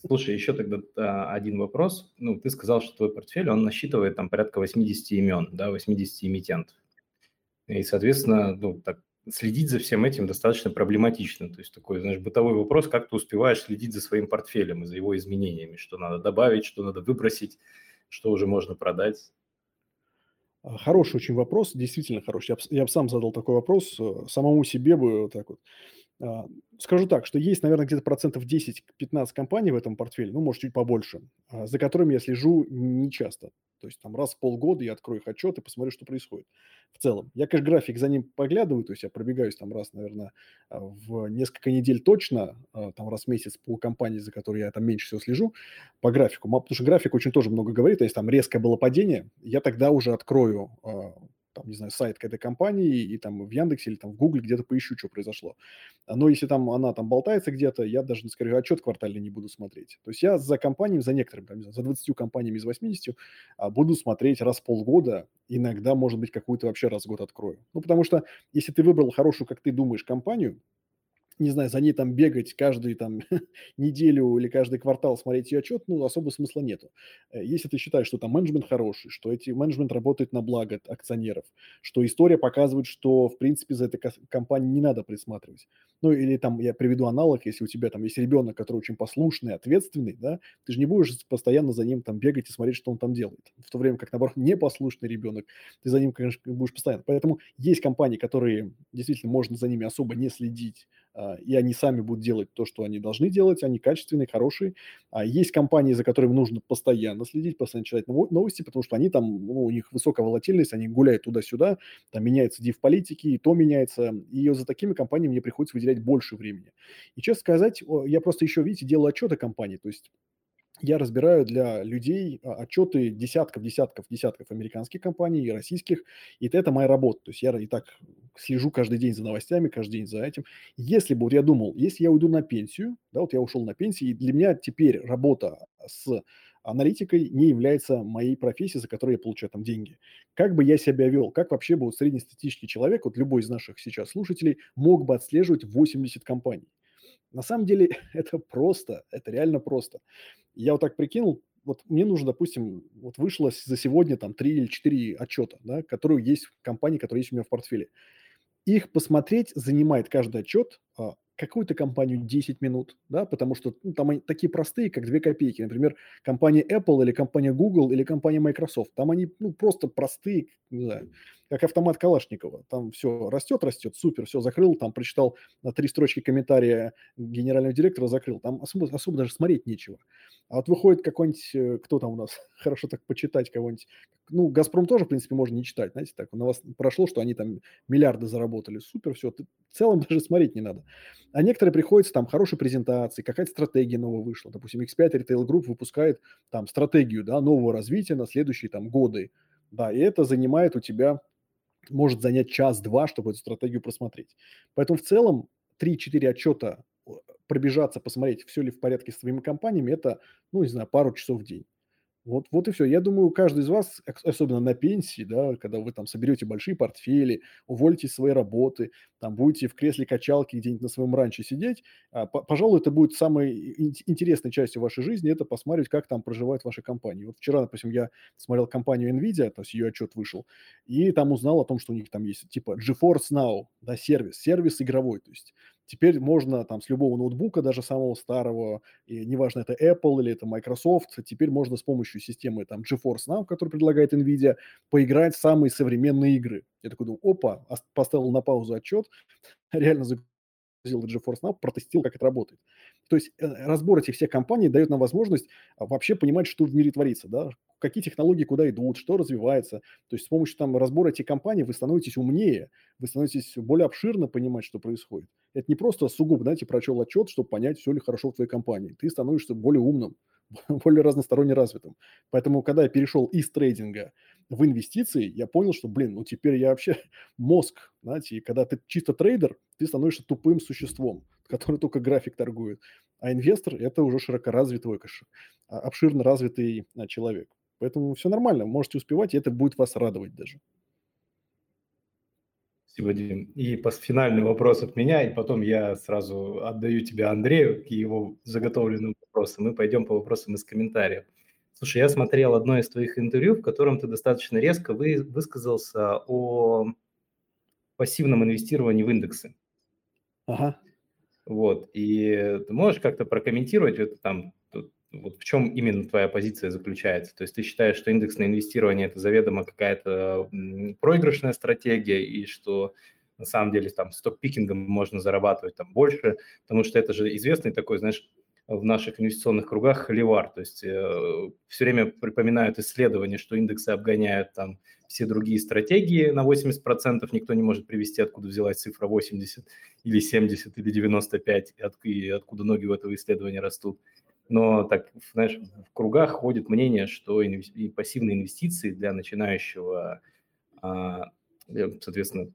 Слушай, еще тогда а, один вопрос. Ну, ты сказал, что твой портфель, он насчитывает там порядка 80 имен, да, 80 эмитентов. И, соответственно, ну, так, следить за всем этим достаточно проблематично. То есть такой, знаешь, бытовой вопрос, как ты успеваешь следить за своим портфелем и за его изменениями, что надо добавить, что надо выбросить, что уже можно продать. А, хороший очень вопрос, действительно хороший. Я бы, сам задал такой вопрос, э, самому себе бы вот так вот. А, скажу так, что есть, наверное, где-то процентов 10-15 компаний в этом портфеле, ну, может, чуть побольше, а, за которыми я слежу нечасто. То есть там раз в полгода я открою их отчет и посмотрю, что происходит. В целом. Я, конечно, график за ним поглядываю, то есть я пробегаюсь там раз, наверное, а, в несколько недель точно, там раз в месяц по компании, за которой я там меньше всего слежу, по графику. Потому что график очень тоже много говорит, то есть там резкое было падение, я тогда уже открою там, не знаю, сайт к этой компании и там в Яндексе или там в Гугле где-то поищу, что произошло. Но если там она там болтается где-то, я даже, скорее, отчет квартальный не буду смотреть. То есть я за компаниями, за некоторыми, там, знаю, за 20 компаниями из 80 а, буду смотреть раз в полгода, иногда, может быть, какую-то вообще раз в год открою. Ну, потому что если ты выбрал хорошую, как ты думаешь, компанию, не знаю, за ней там бегать каждую там неделю или каждый квартал смотреть ее отчет, ну, особо смысла нету. Э, если ты считаешь, что там менеджмент хороший, что эти менеджмент работает на благо акционеров, что история показывает, что, в принципе, за этой компанией не надо присматривать. Ну, или там я приведу аналог, если у тебя там есть ребенок, который очень послушный, ответственный, да, ты же не будешь постоянно за ним там бегать и смотреть, что он там делает. В то время как, наоборот, непослушный ребенок, ты за ним, конечно, будешь постоянно. Поэтому есть компании, которые действительно можно за ними особо не следить, и они сами будут делать то, что они должны делать, они качественные, хорошие. А есть компании, за которыми нужно постоянно следить, постоянно читать новости, потому что они там, ну, у них высокая волатильность, они гуляют туда-сюда, там меняется див политики, и то меняется, и за такими компаниями мне приходится выделять больше времени. И честно сказать, я просто еще, видите, делаю отчеты компании, то есть я разбираю для людей а, отчеты десятков, десятков, десятков американских компаний и российских, и это моя работа. То есть я и так слежу каждый день за новостями, каждый день за этим. Если бы, вот я думал, если я уйду на пенсию, да, вот я ушел на пенсию, и для меня теперь работа с аналитикой не является моей профессией, за которую я получаю там деньги. Как бы я себя вел? Как вообще бы вот среднестатистический человек, вот любой из наших сейчас слушателей, мог бы отслеживать 80 компаний? На самом деле это просто, это реально просто. Я вот так прикинул, вот мне нужно, допустим, вот вышло за сегодня там 3 или 4 отчета, да, которые есть в компании, которые есть у меня в портфеле. Их посмотреть занимает каждый отчет а, какую-то компанию 10 минут, да, потому что ну, там они такие простые, как 2 копейки. Например, компания Apple или компания Google или компания Microsoft. Там они ну, просто простые, не знаю, как автомат Калашникова. Там все растет, растет, супер, все закрыл, там прочитал на три строчки комментария генерального директора, закрыл. Там особо, особо даже смотреть нечего. А вот выходит какой-нибудь, э, кто там у нас, хорошо так почитать кого-нибудь, ну, «Газпром» тоже, в принципе, можно не читать, знаете, так, на вас прошло, что они там миллиарды заработали, супер, все, в целом даже смотреть не надо. А некоторые приходится, там, хорошие презентации, какая-то стратегия новая вышла, допустим, X5 Retail Group выпускает там стратегию, да, нового развития на следующие там годы, да, и это занимает у тебя, может занять час-два, чтобы эту стратегию просмотреть. Поэтому в целом 3-4 отчета пробежаться, посмотреть, все ли в порядке с твоими компаниями, это, ну, не знаю, пару часов в день. Вот, вот и все. Я думаю, каждый из вас, особенно на пенсии, да, когда вы там соберете большие портфели, уволитесь своей работы, там будете в кресле качалки где-нибудь на своем ранче сидеть, а, пожалуй, это будет самой интересной частью вашей жизни, это посмотреть, как там проживают ваши компании. Вот вчера, допустим, я смотрел компанию NVIDIA, то есть ее отчет вышел, и там узнал о том, что у них там есть типа GeForce Now, да, сервис, сервис игровой, то есть Теперь можно там с любого ноутбука, даже самого старого, и неважно, это Apple или это Microsoft, теперь можно с помощью системы там GeForce Now, которую предлагает NVIDIA, поиграть в самые современные игры. Я такой думаю, опа, поставил на паузу отчет, реально загрузил GeForce Now, протестил, как это работает. То есть э, разбор этих всех компаний дает нам возможность а, вообще понимать, что в мире творится, да, какие технологии куда идут, что развивается. То есть с помощью там разбора этих компаний вы становитесь умнее, вы становитесь более обширно понимать, что происходит. Это не просто сугубо, знаете, прочел отчет, чтобы понять, все ли хорошо в твоей компании. Ты становишься более умным, более разносторонне развитым. Поэтому, когда я перешел из трейдинга в инвестиции, я понял, что, блин, ну теперь я вообще мозг, знаете, и когда ты чисто трейдер, ты становишься тупым существом, который только график торгует. А инвестор – это уже широкоразвитый, а, обширно развитый а, человек. Поэтому все нормально, можете успевать, и это будет вас радовать даже. Спасибо, Дим. И финальный вопрос от меня, и потом я сразу отдаю тебе Андрею к его заготовленным вопросам. Мы пойдем по вопросам из комментариев. Слушай, я смотрел одно из твоих интервью, в котором ты достаточно резко вы, высказался о пассивном инвестировании в индексы. Ага. Вот, и ты можешь как-то прокомментировать это там, вот в чем именно твоя позиция заключается? То есть ты считаешь, что индексное инвестирование – это заведомо какая-то проигрышная стратегия, и что на самом деле там сток-пикингом можно зарабатывать там больше, потому что это же известный такой, знаешь, в наших инвестиционных кругах холивар. То есть э, все время припоминают исследования, что индексы обгоняют там все другие стратегии на 80%. Никто не может привести, откуда взялась цифра 80 или 70 или 95, и, от, и откуда ноги у этого исследования растут но так, знаешь, в кругах ходит мнение, что инвести- пассивные инвестиции для начинающего, а, э, соответственно,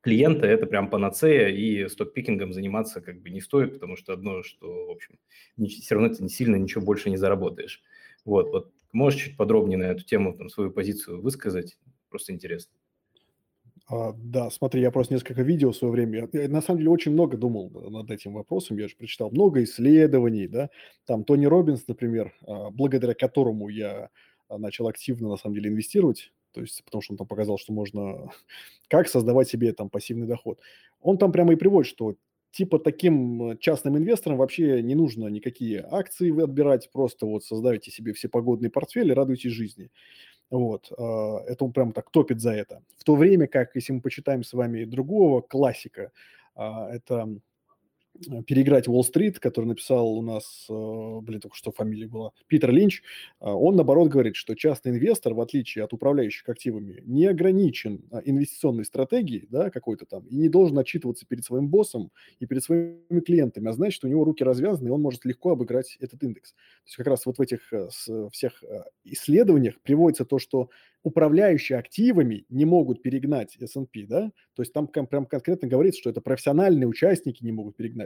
клиента это прям панацея, и стокпикингом заниматься как бы не стоит, потому что одно, что, в общем, все равно ты не сильно ничего больше не заработаешь. Вот, вот можешь чуть подробнее на эту тему там, свою позицию высказать? Просто интересно. А, да, смотри, я просто несколько видео в свое время, я, на самом деле очень много думал над этим вопросом, я же прочитал много исследований, да, там Тони Робинс, например, а, благодаря которому я а, начал активно, на самом деле, инвестировать, то есть потому что он там показал, что можно, как создавать себе там пассивный доход. Он там прямо и приводит, что типа таким частным инвесторам вообще не нужно никакие акции отбирать, просто вот создайте себе все погодные портфели, радуйтесь жизни. Вот, а, это он прям так топит за это. В то время как, если мы почитаем с вами другого классика, а, это переиграть Уолл-стрит, который написал у нас, э, блин, только что фамилия была, Питер Линч, а, он, наоборот, говорит, что частный инвестор, в отличие от управляющих активами, не ограничен инвестиционной стратегией, да, какой-то там, и не должен отчитываться перед своим боссом и перед своими клиентами, а значит, у него руки развязаны, и он может легко обыграть этот индекс. То есть как раз вот в этих э, всех исследованиях приводится то, что управляющие активами не могут перегнать S&P, да, то есть там прям конкретно говорится, что это профессиональные участники не могут перегнать.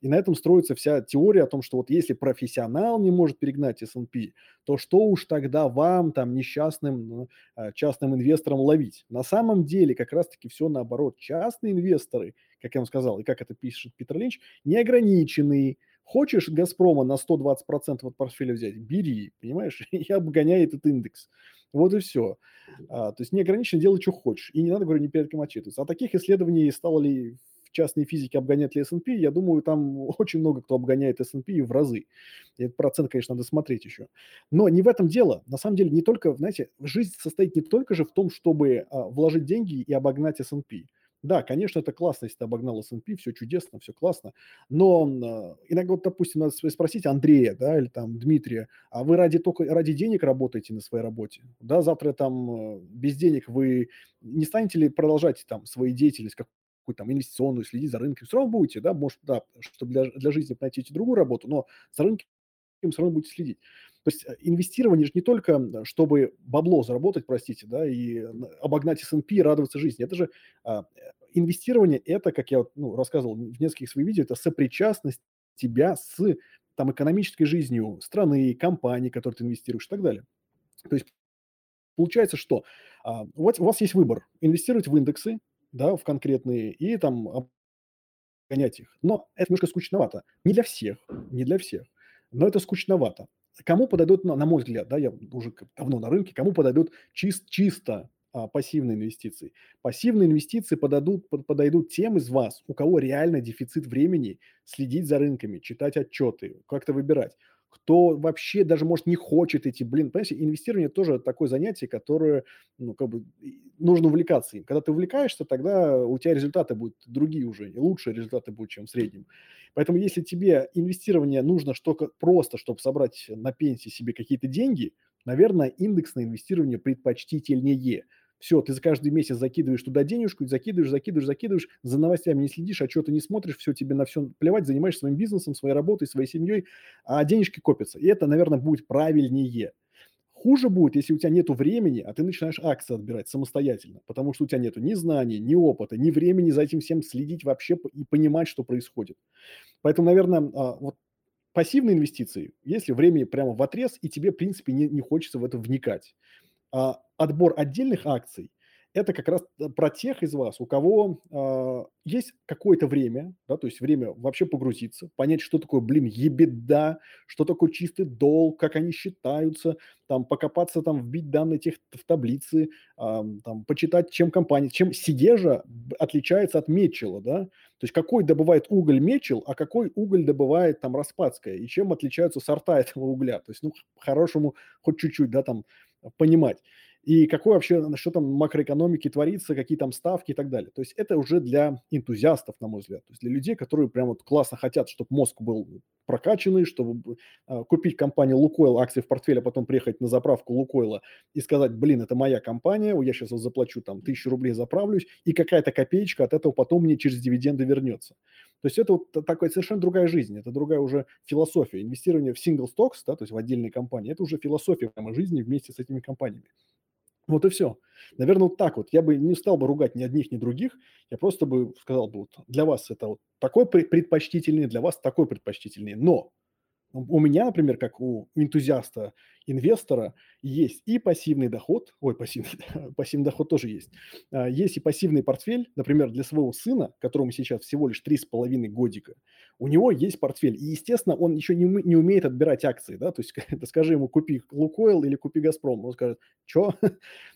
И на этом строится вся теория о том, что вот если профессионал не может перегнать S&P, то что уж тогда вам, там, несчастным а, частным инвесторам ловить? На самом деле как раз-таки все наоборот. Частные инвесторы, как я вам сказал, и как это пишет Питер Линч, не ограничены Хочешь «Газпрома» на 120% от портфеля взять? Бери, понимаешь? И обгоняй этот индекс. Вот и все. А, то есть неограниченно делай, что хочешь. И не надо, говорю, ни перед кем отчитываться. А таких исследований стало ли в частной физике обгонять ли S&P, я думаю, там очень много кто обгоняет S&P в разы. И этот процент, конечно, надо смотреть еще. Но не в этом дело. На самом деле, не только, знаете, жизнь состоит не только же в том, чтобы а, вложить деньги и обогнать S&P. Да, конечно, это классно, если ты обогнал S&P, все чудесно, все классно. Но э, иногда, вот, допустим, надо спросить Андрея, да, или там Дмитрия, а вы ради только ради денег работаете на своей работе? Да, завтра там э, без денег вы не станете ли продолжать там свои деятельность, какую-то там инвестиционную, следить за рынком? Все равно будете, да, может, да, чтобы для, для жизни найти другую работу, но за рынком все равно будете следить. То есть э, инвестирование же не только, чтобы бабло заработать, простите, да, и обогнать S&P и радоваться жизни. Это же а, инвестирование, это, как я ну, рассказывал в нескольких своих видео, это сопричастность тебя с там, экономической жизнью страны, компании, в которой ты инвестируешь и так далее. То есть получается, что а, вот у вас есть выбор – инвестировать в индексы, да, в конкретные, и там гонять их. Но это немножко скучновато. Не для всех, не для всех. Но это скучновато кому подойдут, на, на мой взгляд, да, я уже давно на рынке, кому подойдут чист, чисто а, пассивные инвестиции. Пассивные инвестиции подойдут, под, подойдут тем из вас, у кого реально дефицит времени следить за рынками, читать отчеты, как-то выбирать кто вообще даже, может, не хочет идти. Блин, понимаете, инвестирование тоже такое занятие, которое, ну, как бы, нужно увлекаться им. Когда ты увлекаешься, тогда у тебя результаты будут другие уже, и лучшие результаты будут, чем в среднем. Поэтому если тебе инвестирование нужно что просто, чтобы собрать на пенсии себе какие-то деньги, наверное, индексное инвестирование предпочтительнее – все, ты за каждый месяц закидываешь туда денежку, закидываешь, закидываешь, закидываешь, за новостями не следишь, а что ты не смотришь, все, тебе на все плевать, занимаешься своим бизнесом, своей работой, своей семьей, а денежки копятся. И это, наверное, будет правильнее. Хуже будет, если у тебя нет времени, а ты начинаешь акции отбирать самостоятельно, потому что у тебя нет ни знаний, ни опыта, ни времени за этим всем следить вообще и понимать, что происходит. Поэтому, наверное, а, вот пассивные инвестиции, если время прямо в отрез, и тебе, в принципе, не, не хочется в это вникать. А отбор отдельных акций – это как раз э, про тех из вас, у кого э, есть какое-то время, да, то есть время вообще погрузиться, понять, что такое, блин, ебеда, что такое чистый долг, как они считаются, там, покопаться, там, вбить данные тех в таблицы, э, там, почитать, чем компания, чем Сидежа отличается от Мечела, да, то есть какой добывает уголь Мечел, а какой уголь добывает там Распадская, и чем отличаются сорта этого угля, то есть, ну, по-хорошему, хоть чуть-чуть, да, там, понимать. И какой вообще, что там макроэкономики творится, какие там ставки и так далее. То есть это уже для энтузиастов, на мой взгляд. То есть для людей, которые прям вот классно хотят, чтобы мозг был прокачанный, чтобы э, купить компанию Лукойл, акции в портфеле, а потом приехать на заправку Лукойла и сказать, блин, это моя компания, я сейчас заплачу там тысячу рублей, заправлюсь, и какая-то копеечка от этого потом мне через дивиденды вернется. То есть это вот такая совершенно другая жизнь, это другая уже философия. Инвестирование в single stocks, да, то есть в отдельные компании, это уже философия прямо жизни вместе с этими компаниями. Вот и все. Наверное, вот так вот. Я бы не стал бы ругать ни одних, ни других. Я просто бы сказал бы, вот для вас это вот такой предпочтительный, для вас такой предпочтительный. Но у меня, например, как у энтузиаста, инвестора, есть и пассивный доход, ой, пассивный, пассивный доход тоже есть, а, есть и пассивный портфель, например, для своего сына, которому сейчас всего лишь 3,5 годика, у него есть портфель, и, естественно, он еще не, не умеет отбирать акции, да, то есть скажи ему, купи Лукойл или купи Газпром, он скажет, что?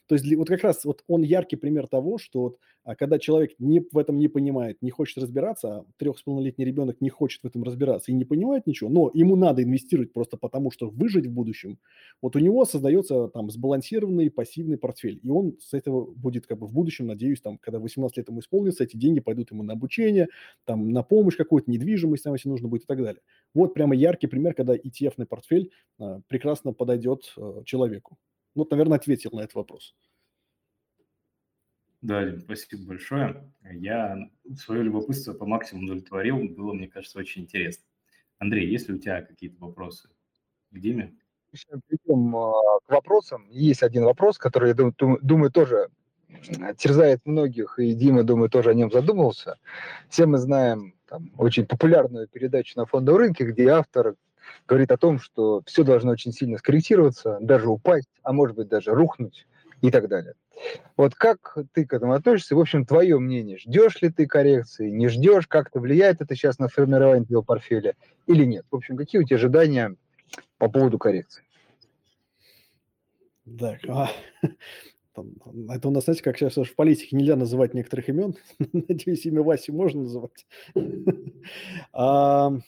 то есть вот как раз вот он яркий пример того, что вот а когда человек не, в этом не понимает, не хочет разбираться, а трех с половиноletний ребенок не хочет в этом разбираться и не понимает ничего, но ему надо инвестировать просто потому, что выжить в будущем, вот у него создается там сбалансированный пассивный портфель, и он с этого будет как бы в будущем, надеюсь, там, когда 18 лет ему исполнится, эти деньги пойдут ему на обучение, там, на помощь какую-то, недвижимость, там, если нужно будет и так далее. Вот прямо яркий пример, когда ETF-ный портфель а, прекрасно подойдет а, человеку. Вот, наверное, ответил на этот вопрос. Да, Дим, спасибо большое. Я свое любопытство по максимуму удовлетворил. Было, мне кажется, очень интересно. Андрей, есть ли у тебя какие-то вопросы к Диме? Перейдем а, к вопросам. Есть один вопрос, который, я думаю, думаю, тоже терзает многих, и Дима, думаю, тоже о нем задумывался. Все мы знаем там, очень популярную передачу на фондовом рынке, где автор говорит о том, что все должно очень сильно скорректироваться, даже упасть, а может быть даже рухнуть и так далее. Вот как ты к этому относишься? В общем, твое мнение, ждешь ли ты коррекции, не ждешь, как-то влияет это сейчас на формирование твоего портфеля или нет? В общем, какие у тебя ожидания по поводу коррекции? Так, а, там, это у нас, знаете, как сейчас в политике нельзя называть некоторых имен. Надеюсь, имя Васи можно называть.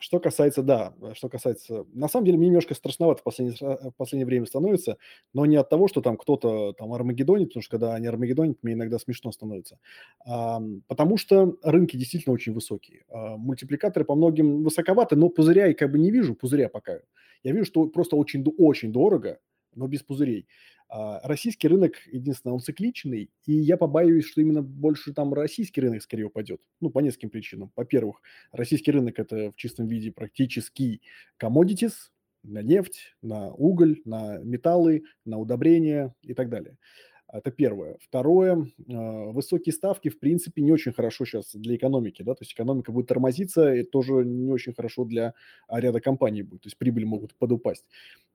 Что касается, да, что касается... На самом деле, мне немножко страшновато в последнее, в последнее время становится, но не от того, что там кто-то там армагеддонит, потому что когда они армагеддонят, мне иногда смешно становится, а, потому что рынки действительно очень высокие. А, мультипликаторы по многим высоковаты, но пузыря я как бы не вижу, пузыря пока. Я вижу, что просто очень-очень дорого, но без пузырей. А, российский рынок, единственное, он цикличный, и я побаиваюсь, что именно больше там российский рынок скорее упадет. Ну, по нескольким причинам. Во-первых, российский рынок – это в чистом виде практически commodities, на нефть, на уголь, на металлы, на удобрения и так далее. Это первое. Второе, а, высокие ставки, в принципе, не очень хорошо сейчас для экономики, да, то есть экономика будет тормозиться, и тоже не очень хорошо для ряда компаний будет, то есть прибыль могут подупасть.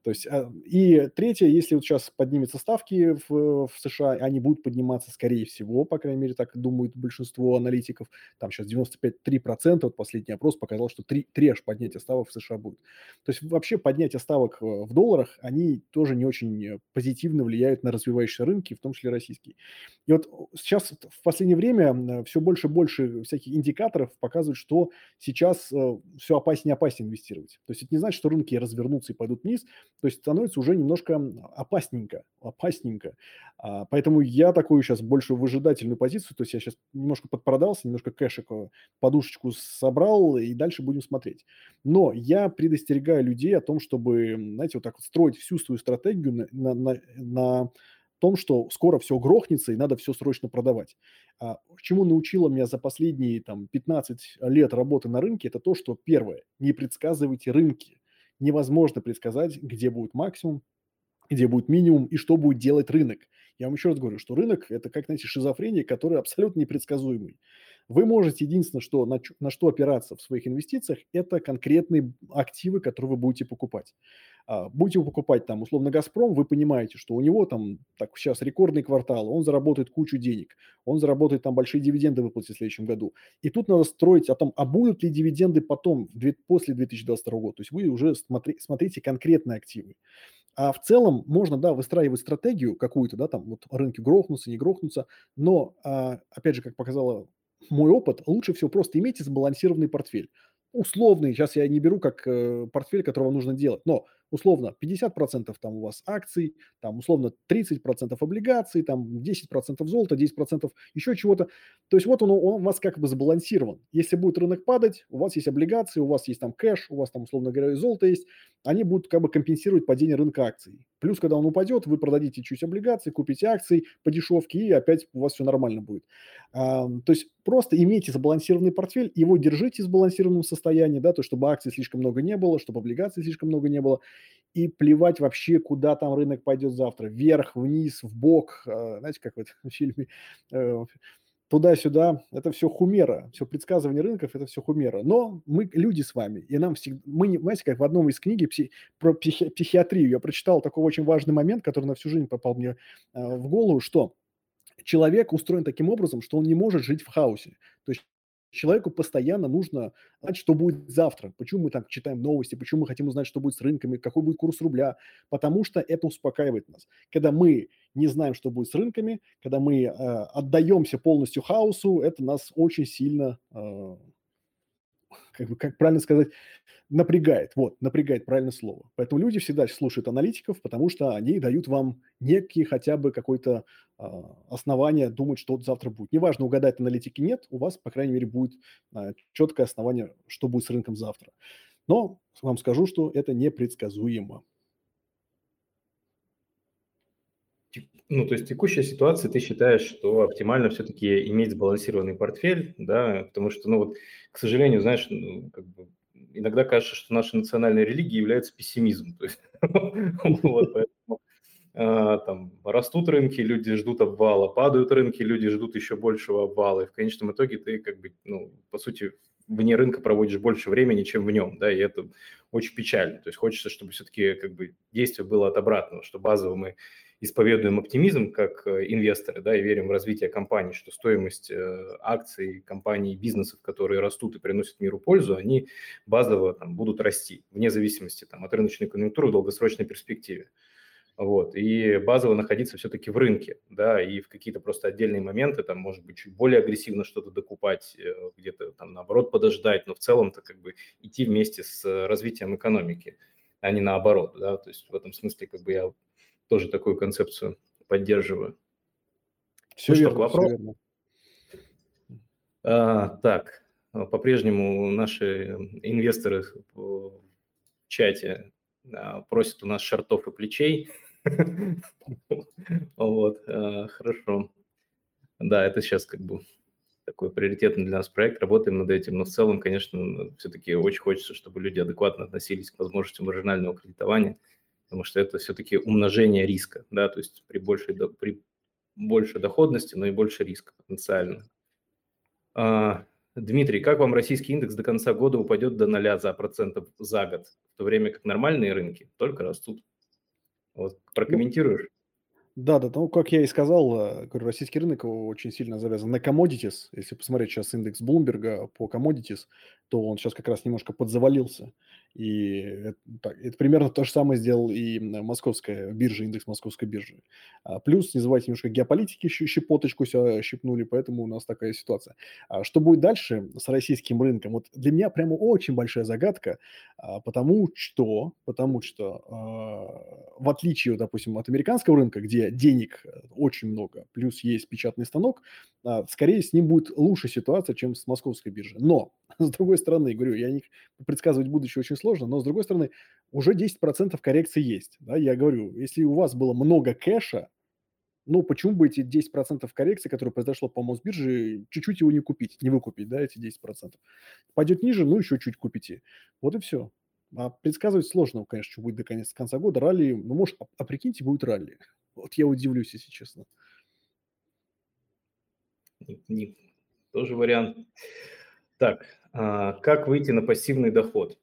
То есть, а, и третье, если вот сейчас поднимутся ставки в, в США, они будут подниматься, скорее всего, по крайней мере, так думают большинство аналитиков, там сейчас 95-3%, вот последний опрос показал, что 3, 3 аж поднятия ставок в США будет. То есть вообще поднятие ставок э, в долларах, они тоже не очень позитивно влияют на развивающиеся рынки, в том числе российские. И вот сейчас в последнее время все больше и больше всяких индикаторов показывают, что сейчас э, все опаснее и опаснее инвестировать. То есть это не значит, что рынки развернутся и пойдут вниз, то есть становится уже немножко опасненько, опасненько. А, поэтому я такую сейчас больше выжидательную позицию, то есть я сейчас немножко подпродался, немножко кэшек, подушечку собрал, и дальше будем смотреть. Но я предостерегаю людей о том, чтобы, знаете, вот так вот строить всю свою стратегию на, на, на том, что скоро все грохнется и надо все срочно продавать. А, чему научила меня за последние там, 15 лет работы на рынке, это то, что первое, не предсказывайте рынки невозможно предсказать, где будет максимум, где будет минимум и что будет делать рынок. Я вам еще раз говорю, что рынок – это как, знаете, шизофрения, которая абсолютно непредсказуемый. Вы можете единственное, что, на, на что опираться в своих инвестициях, это конкретные активы, которые вы будете покупать. А, будете вы покупать там условно «Газпром», вы понимаете, что у него там так сейчас рекордный квартал, он заработает кучу денег, он заработает там большие дивиденды выплатить в следующем году. И тут надо строить о том, а будут ли дивиденды потом, после 2022 года. То есть вы уже смотри, смотрите конкретные активы. А в целом можно, да, выстраивать стратегию какую-то, да, там вот рынки грохнутся, не грохнутся, но, а, опять же, как показала мой опыт, лучше всего просто имейте сбалансированный портфель. Условный, сейчас я не беру как э, портфель, которого нужно делать, но условно 50% там у вас акций, там условно 30% облигаций, там 10% золота, 10% еще чего-то. То есть вот он, он у вас как бы сбалансирован. Если будет рынок падать, у вас есть облигации, у вас есть там кэш, у вас там условно говоря золото есть, они будут как бы компенсировать падение рынка акций. Плюс, когда он упадет, вы продадите чуть облигаций, купите акции по дешевке, и опять у вас все нормально будет. А, то есть просто имейте сбалансированный портфель, его держите в сбалансированном состоянии, да, то есть чтобы акций слишком много не было, чтобы облигаций слишком много не было, и плевать вообще, куда там рынок пойдет завтра, вверх, вниз, в бок, а, знаете, как в этом фильме, э, туда-сюда, это все хумера, все предсказывание рынков, это все хумера. Но мы люди с вами, и нам всегда, мы, знаете, как в одном из книги пси, про психи, психиатрию, я прочитал такой очень важный момент, который на всю жизнь попал мне э, в голову, что человек устроен таким образом, что он не может жить в хаосе. То есть человеку постоянно нужно знать, что будет завтра. Почему мы там читаем новости, почему мы хотим узнать, что будет с рынками, какой будет курс рубля. Потому что это успокаивает нас. Когда мы не знаем, что будет с рынками, когда мы э, отдаемся полностью хаосу, это нас очень сильно э, как, бы, как правильно сказать, напрягает. Вот, напрягает правильное слово. Поэтому люди всегда слушают аналитиков, потому что они дают вам некие хотя бы какое-то э, основание думать, что вот завтра будет. Неважно, угадать аналитики нет, у вас, по крайней мере, будет э, четкое основание, что будет с рынком завтра. Но вам скажу, что это непредсказуемо. Ну, то есть текущая ситуация, ты считаешь, что оптимально все-таки иметь сбалансированный портфель, да, потому что, ну вот, к сожалению, знаешь, ну, как бы иногда кажется, что наша национальная религия является пессимизм. То есть, а, там растут рынки, люди ждут обвала, падают рынки, люди ждут еще большего обвала, и в конечном итоге ты как бы, ну, по сути, вне рынка проводишь больше времени, чем в нем, да, и это очень печально. То есть хочется, чтобы все-таки как бы действие было от обратного, что базово мы исповедуем оптимизм как э, инвесторы, да, и верим в развитие компании, что стоимость э, акций компаний, бизнесов, которые растут и приносят миру пользу, они базово там, будут расти, вне зависимости там, от рыночной конъюнктуры в долгосрочной перспективе. вот, и базово находиться все-таки в рынке, да, и в какие-то просто отдельные моменты, там, может быть, чуть более агрессивно что-то докупать, э, где-то там, наоборот, подождать, но в целом-то как бы идти вместе с развитием экономики, а не наоборот, да, то есть в этом смысле как бы я тоже такую концепцию поддерживаю. Все ну, верно, что, вопрос? Все верно. А, так, по-прежнему наши инвесторы в чате а, просят у нас шартов и плечей. Вот, э, хорошо. Да, это сейчас как бы такой приоритетный для нас проект, работаем над этим, но в целом, конечно, все-таки очень хочется, чтобы люди адекватно относились к возможностям маржинального кредитования, потому что это все-таки умножение риска, да, то есть при большей, при большей доходности, но и больше риска потенциально. А, Дмитрий, как вам российский индекс до конца года упадет до ноля за процентов за год, в то время как нормальные рынки только растут? Вот прокомментируешь? Да, да, ну, как я и сказал, э, российский рынок очень сильно завязан на commodities. Если посмотреть сейчас индекс Блумберга по commodities, то он сейчас как раз немножко подзавалился. И это, это примерно то же самое сделал и московская биржа, индекс московской биржи. А плюс, не забывайте, немножко геополитики щепоточку себя щипнули, поэтому у нас такая ситуация. А что будет дальше с российским рынком? Вот для меня прямо очень большая загадка, а, потому что, потому что в отличие, допустим, от американского рынка, где денег э, очень много, плюс есть печатный станок, скорее с ним будет лучше ситуация, чем с московской биржей. Но, с другой стороны, говорю, я не предсказывать будущее очень сложно, но с другой стороны, уже 10% коррекции есть. Да? Я говорю, если у вас было много кэша, ну, почему бы эти 10% коррекции, которые произошло по Мосбирже, чуть-чуть его не купить, не выкупить, да, эти 10%. Пойдет ниже, ну, еще чуть купите. Вот и все. А предсказывать сложно, конечно, что будет до конца, конца года. Ралли, ну, может, а, а прикиньте, будет ралли. Вот я удивлюсь, если честно. Тоже вариант. Так, а, как выйти на пассивный доход?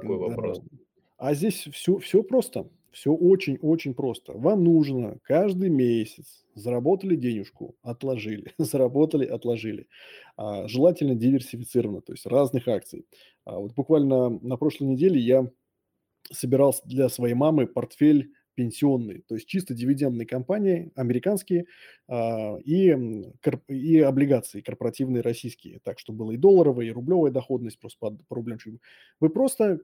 Такой вопрос. А здесь все, все просто. Все очень-очень просто. Вам нужно каждый месяц заработали денежку, отложили, заработали, отложили. А, желательно диверсифицированно, то есть разных акций. А вот буквально на прошлой неделе я собирал для своей мамы портфель пенсионный, то есть чисто дивидендные компании, американские, а, и, и облигации корпоративные российские, так что было и долларовая, и рублевая доходность, просто по, по рублям. Вы просто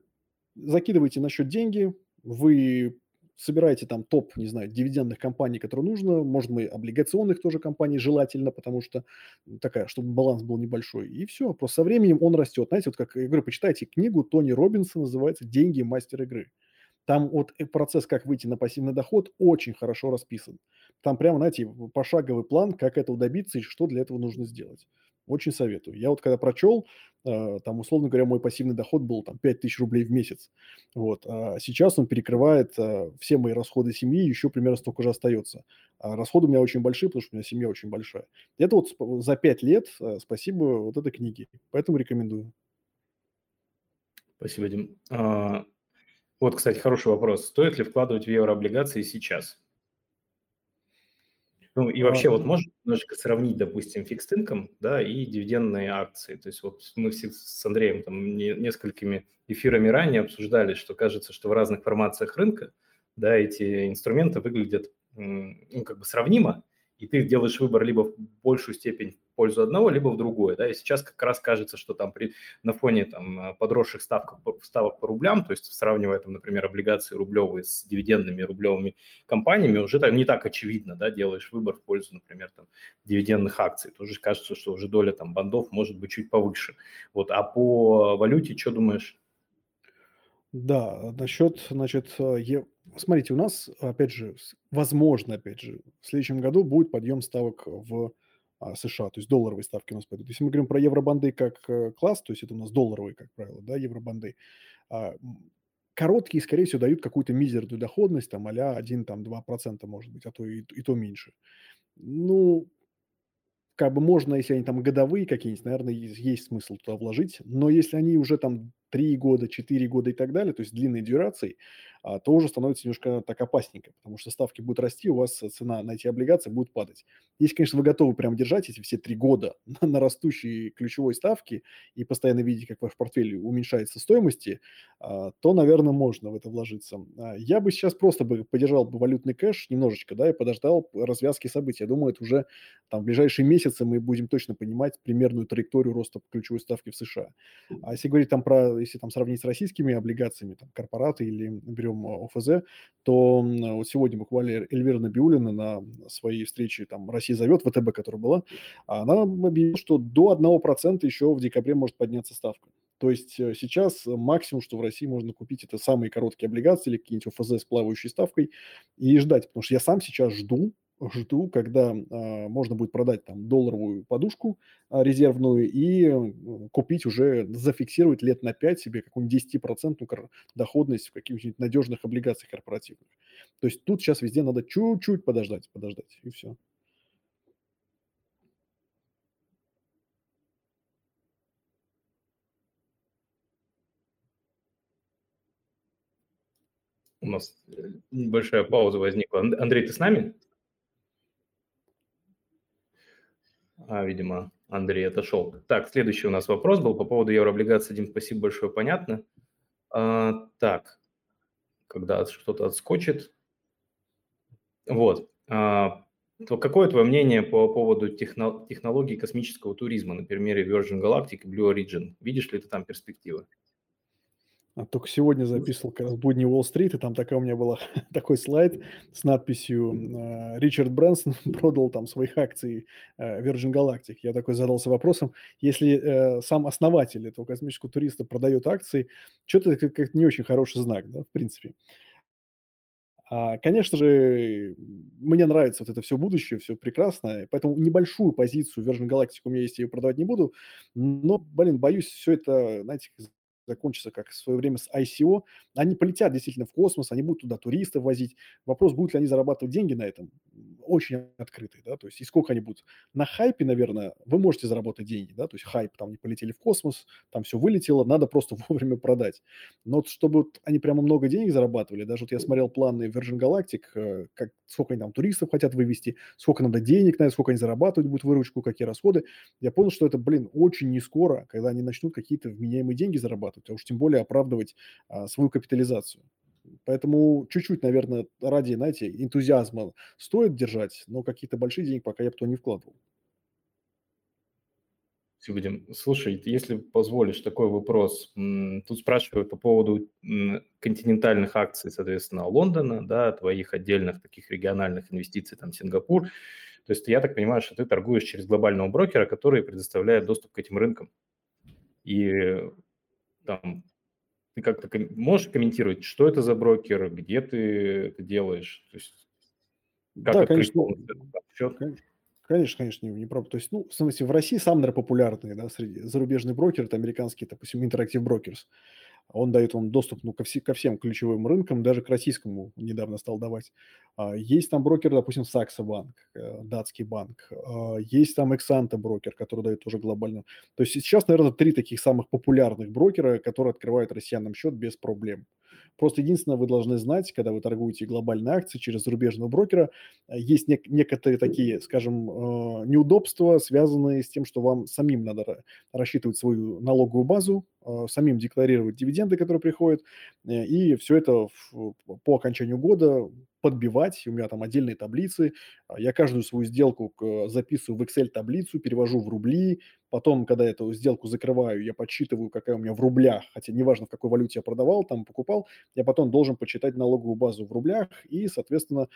закидываете на счет деньги, вы собираете там топ, не знаю, дивидендных компаний, которые нужно, может быть, облигационных тоже компаний желательно, потому что такая, чтобы баланс был небольшой, и все, просто со временем он растет. Знаете, вот как я говорю, почитайте книгу Тони Робинса, называется «Деньги мастер игры». Там вот э, процесс, как выйти на пассивный доход, очень хорошо расписан. Там прямо, знаете, пошаговый план, как этого добиться и что для этого нужно сделать. Очень советую. Я вот когда прочел, э, там, условно говоря, мой пассивный доход был там 5000 рублей в месяц. Вот. А сейчас он перекрывает э, все мои расходы семьи, еще примерно столько же остается. А расходы у меня очень большие, потому что у меня семья очень большая. Это вот за 5 лет спасибо вот этой книге. Поэтому рекомендую. Спасибо, Дим. А, вот, кстати, хороший вопрос. Стоит ли вкладывать в еврооблигации сейчас? Ну и вообще, вот можно немножечко сравнить, допустим, фикс инком, да, и дивидендные акции. То есть вот мы все с Андреем там несколькими эфирами ранее обсуждали, что кажется, что в разных формациях рынка, да, эти инструменты выглядят, ну, как бы сравнимо, и ты делаешь выбор либо в большую степень в пользу одного, либо в другое. Да? И сейчас как раз кажется, что там при, на фоне там, э, подросших ставок, ставок по рублям, то есть сравнивая, там, например, облигации рублевые с дивидендными рублевыми компаниями, уже там не так очевидно, да, делаешь выбор в пользу, например, там, дивидендных акций. Тоже кажется, что уже доля там, бандов может быть чуть повыше. Вот. А по валюте что думаешь? Да, насчет, значит, е- смотрите, у нас, опять же, возможно, опять же, в следующем году будет подъем ставок в США, то есть долларовые ставки у нас пойдут. Если мы говорим про евробанды как э, класс, то есть это у нас долларовые, как правило, да, евробанды, а, короткие, скорее всего, дают какую-то мизерную доходность, там, а-ля 1-2%, может быть, а то и, и то меньше. Ну, как бы можно, если они там годовые какие-нибудь, наверное, есть, есть смысл туда вложить, но если они уже там 3 года, 4 года и так далее, то есть длинной дюрацией, а, то уже становится немножко так опасненько, потому что ставки будут расти, у вас цена на эти облигации будет падать. Если, конечно, вы готовы прям держать эти все три года на, на растущей ключевой ставке и постоянно видеть, как ваш портфель уменьшается стоимости, а, то, наверное, можно в это вложиться. А, я бы сейчас просто бы подержал бы валютный кэш немножечко, да, и подождал развязки событий. Я думаю, это уже там в ближайшие месяцы мы будем точно понимать примерную траекторию роста ключевой ставки в США. А если говорить там про, если там сравнить с российскими облигациями, там, корпораты или берем берем ОФЗ, то вот сегодня буквально Эльвира Набиулина на своей встрече там «Россия зовет», ВТБ, которая была, она объявила, что до 1% еще в декабре может подняться ставка. То есть э, сейчас максимум, что в России можно купить, это самые короткие облигации или какие-нибудь ОФЗ с плавающей ставкой и ждать. Потому что я сам сейчас жду, жду, когда э, можно будет продать там долларовую подушку э, резервную и э, купить уже, зафиксировать лет на 5 себе какую-нибудь 10% доходность в каких-нибудь надежных облигациях корпоративных. То есть тут сейчас везде надо чуть-чуть подождать, подождать, и все. У нас э, небольшая пауза возникла. Андрей, ты с нами? А, видимо, Андрей отошел. Так, следующий у нас вопрос был по поводу еврооблигаций. Дим, спасибо большое, понятно. А, так, когда что-то отскочит. Вот. А, то какое твое мнение по поводу техно- технологий космического туризма на примере Virgin Galactic и Blue Origin? Видишь ли ты там перспективы? А только сегодня записывал как раз «Будни Уолл-стрит», и там такая у меня была такой слайд с надписью э, «Ричард Брэнсон продал там своих акций э, Virgin Galactic». Я такой задался вопросом, если э, сам основатель этого космического туриста продает акции, что-то это как не очень хороший знак, да, в принципе. А, конечно же, мне нравится вот это все будущее, все прекрасно, поэтому небольшую позицию Virgin Galactic у меня есть, я ее продавать не буду, но, блин, боюсь, все это, знаете, закончится, как в свое время с ICO, они полетят действительно в космос, они будут туда туристов возить. Вопрос, будут ли они зарабатывать деньги на этом, очень открытый, да, то есть и сколько они будут. На хайпе, наверное, вы можете заработать деньги, да, то есть хайп, там они полетели в космос, там все вылетело, надо просто вовремя продать. Но вот чтобы они прямо много денег зарабатывали, даже вот я смотрел планы Virgin Galactic, э, как, сколько они там туристов хотят вывести, сколько надо денег на это, сколько они зарабатывать будут выручку, какие расходы, я понял, что это, блин, очень не скоро, когда они начнут какие-то вменяемые деньги зарабатывать, а уж тем более оправдывать а, свою капитализацию. Поэтому чуть-чуть, наверное, ради, знаете, энтузиазма стоит держать, но какие-то большие деньги пока я бы туда не вкладывал. Будем. Слушай, если позволишь такой вопрос. Тут спрашивают по поводу континентальных акций, соответственно, Лондона, да, твоих отдельных таких региональных инвестиций, там, Сингапур. То есть я так понимаю, что ты торгуешь через глобального брокера, который предоставляет доступ к этим рынкам. И там ты как-то можешь комментировать, что это за брокер, где ты это делаешь? То есть, как да, конечно. Счет? Конечно, конечно, не, не прав. То есть, ну, в смысле, в России самый, наверное, популярный, да, среди зарубежный брокер, это американский, допустим, Interactive Brokers. Он дает вам доступ ну, ко, все, ко всем ключевым рынкам, даже к российскому недавно стал давать. А, есть там брокер, допустим, Сакса банк, э, датский банк. А, есть там Exanta брокер, который дает тоже глобально. То есть сейчас, наверное, три таких самых популярных брокера, которые открывают россиянам счет без проблем. Просто единственное, вы должны знать, когда вы торгуете глобальные акции через зарубежного брокера, э, есть нек- некоторые такие, скажем, э, неудобства, связанные с тем, что вам самим надо рассчитывать свою налоговую базу, э, самим декларировать дивиденды, которые приходят, и все это в, по окончанию года подбивать, у меня там отдельные таблицы, я каждую свою сделку записываю в Excel-таблицу, перевожу в рубли, потом, когда эту сделку закрываю, я подсчитываю, какая у меня в рублях, хотя неважно, в какой валюте я продавал, там покупал, я потом должен почитать налоговую базу в рублях и, соответственно,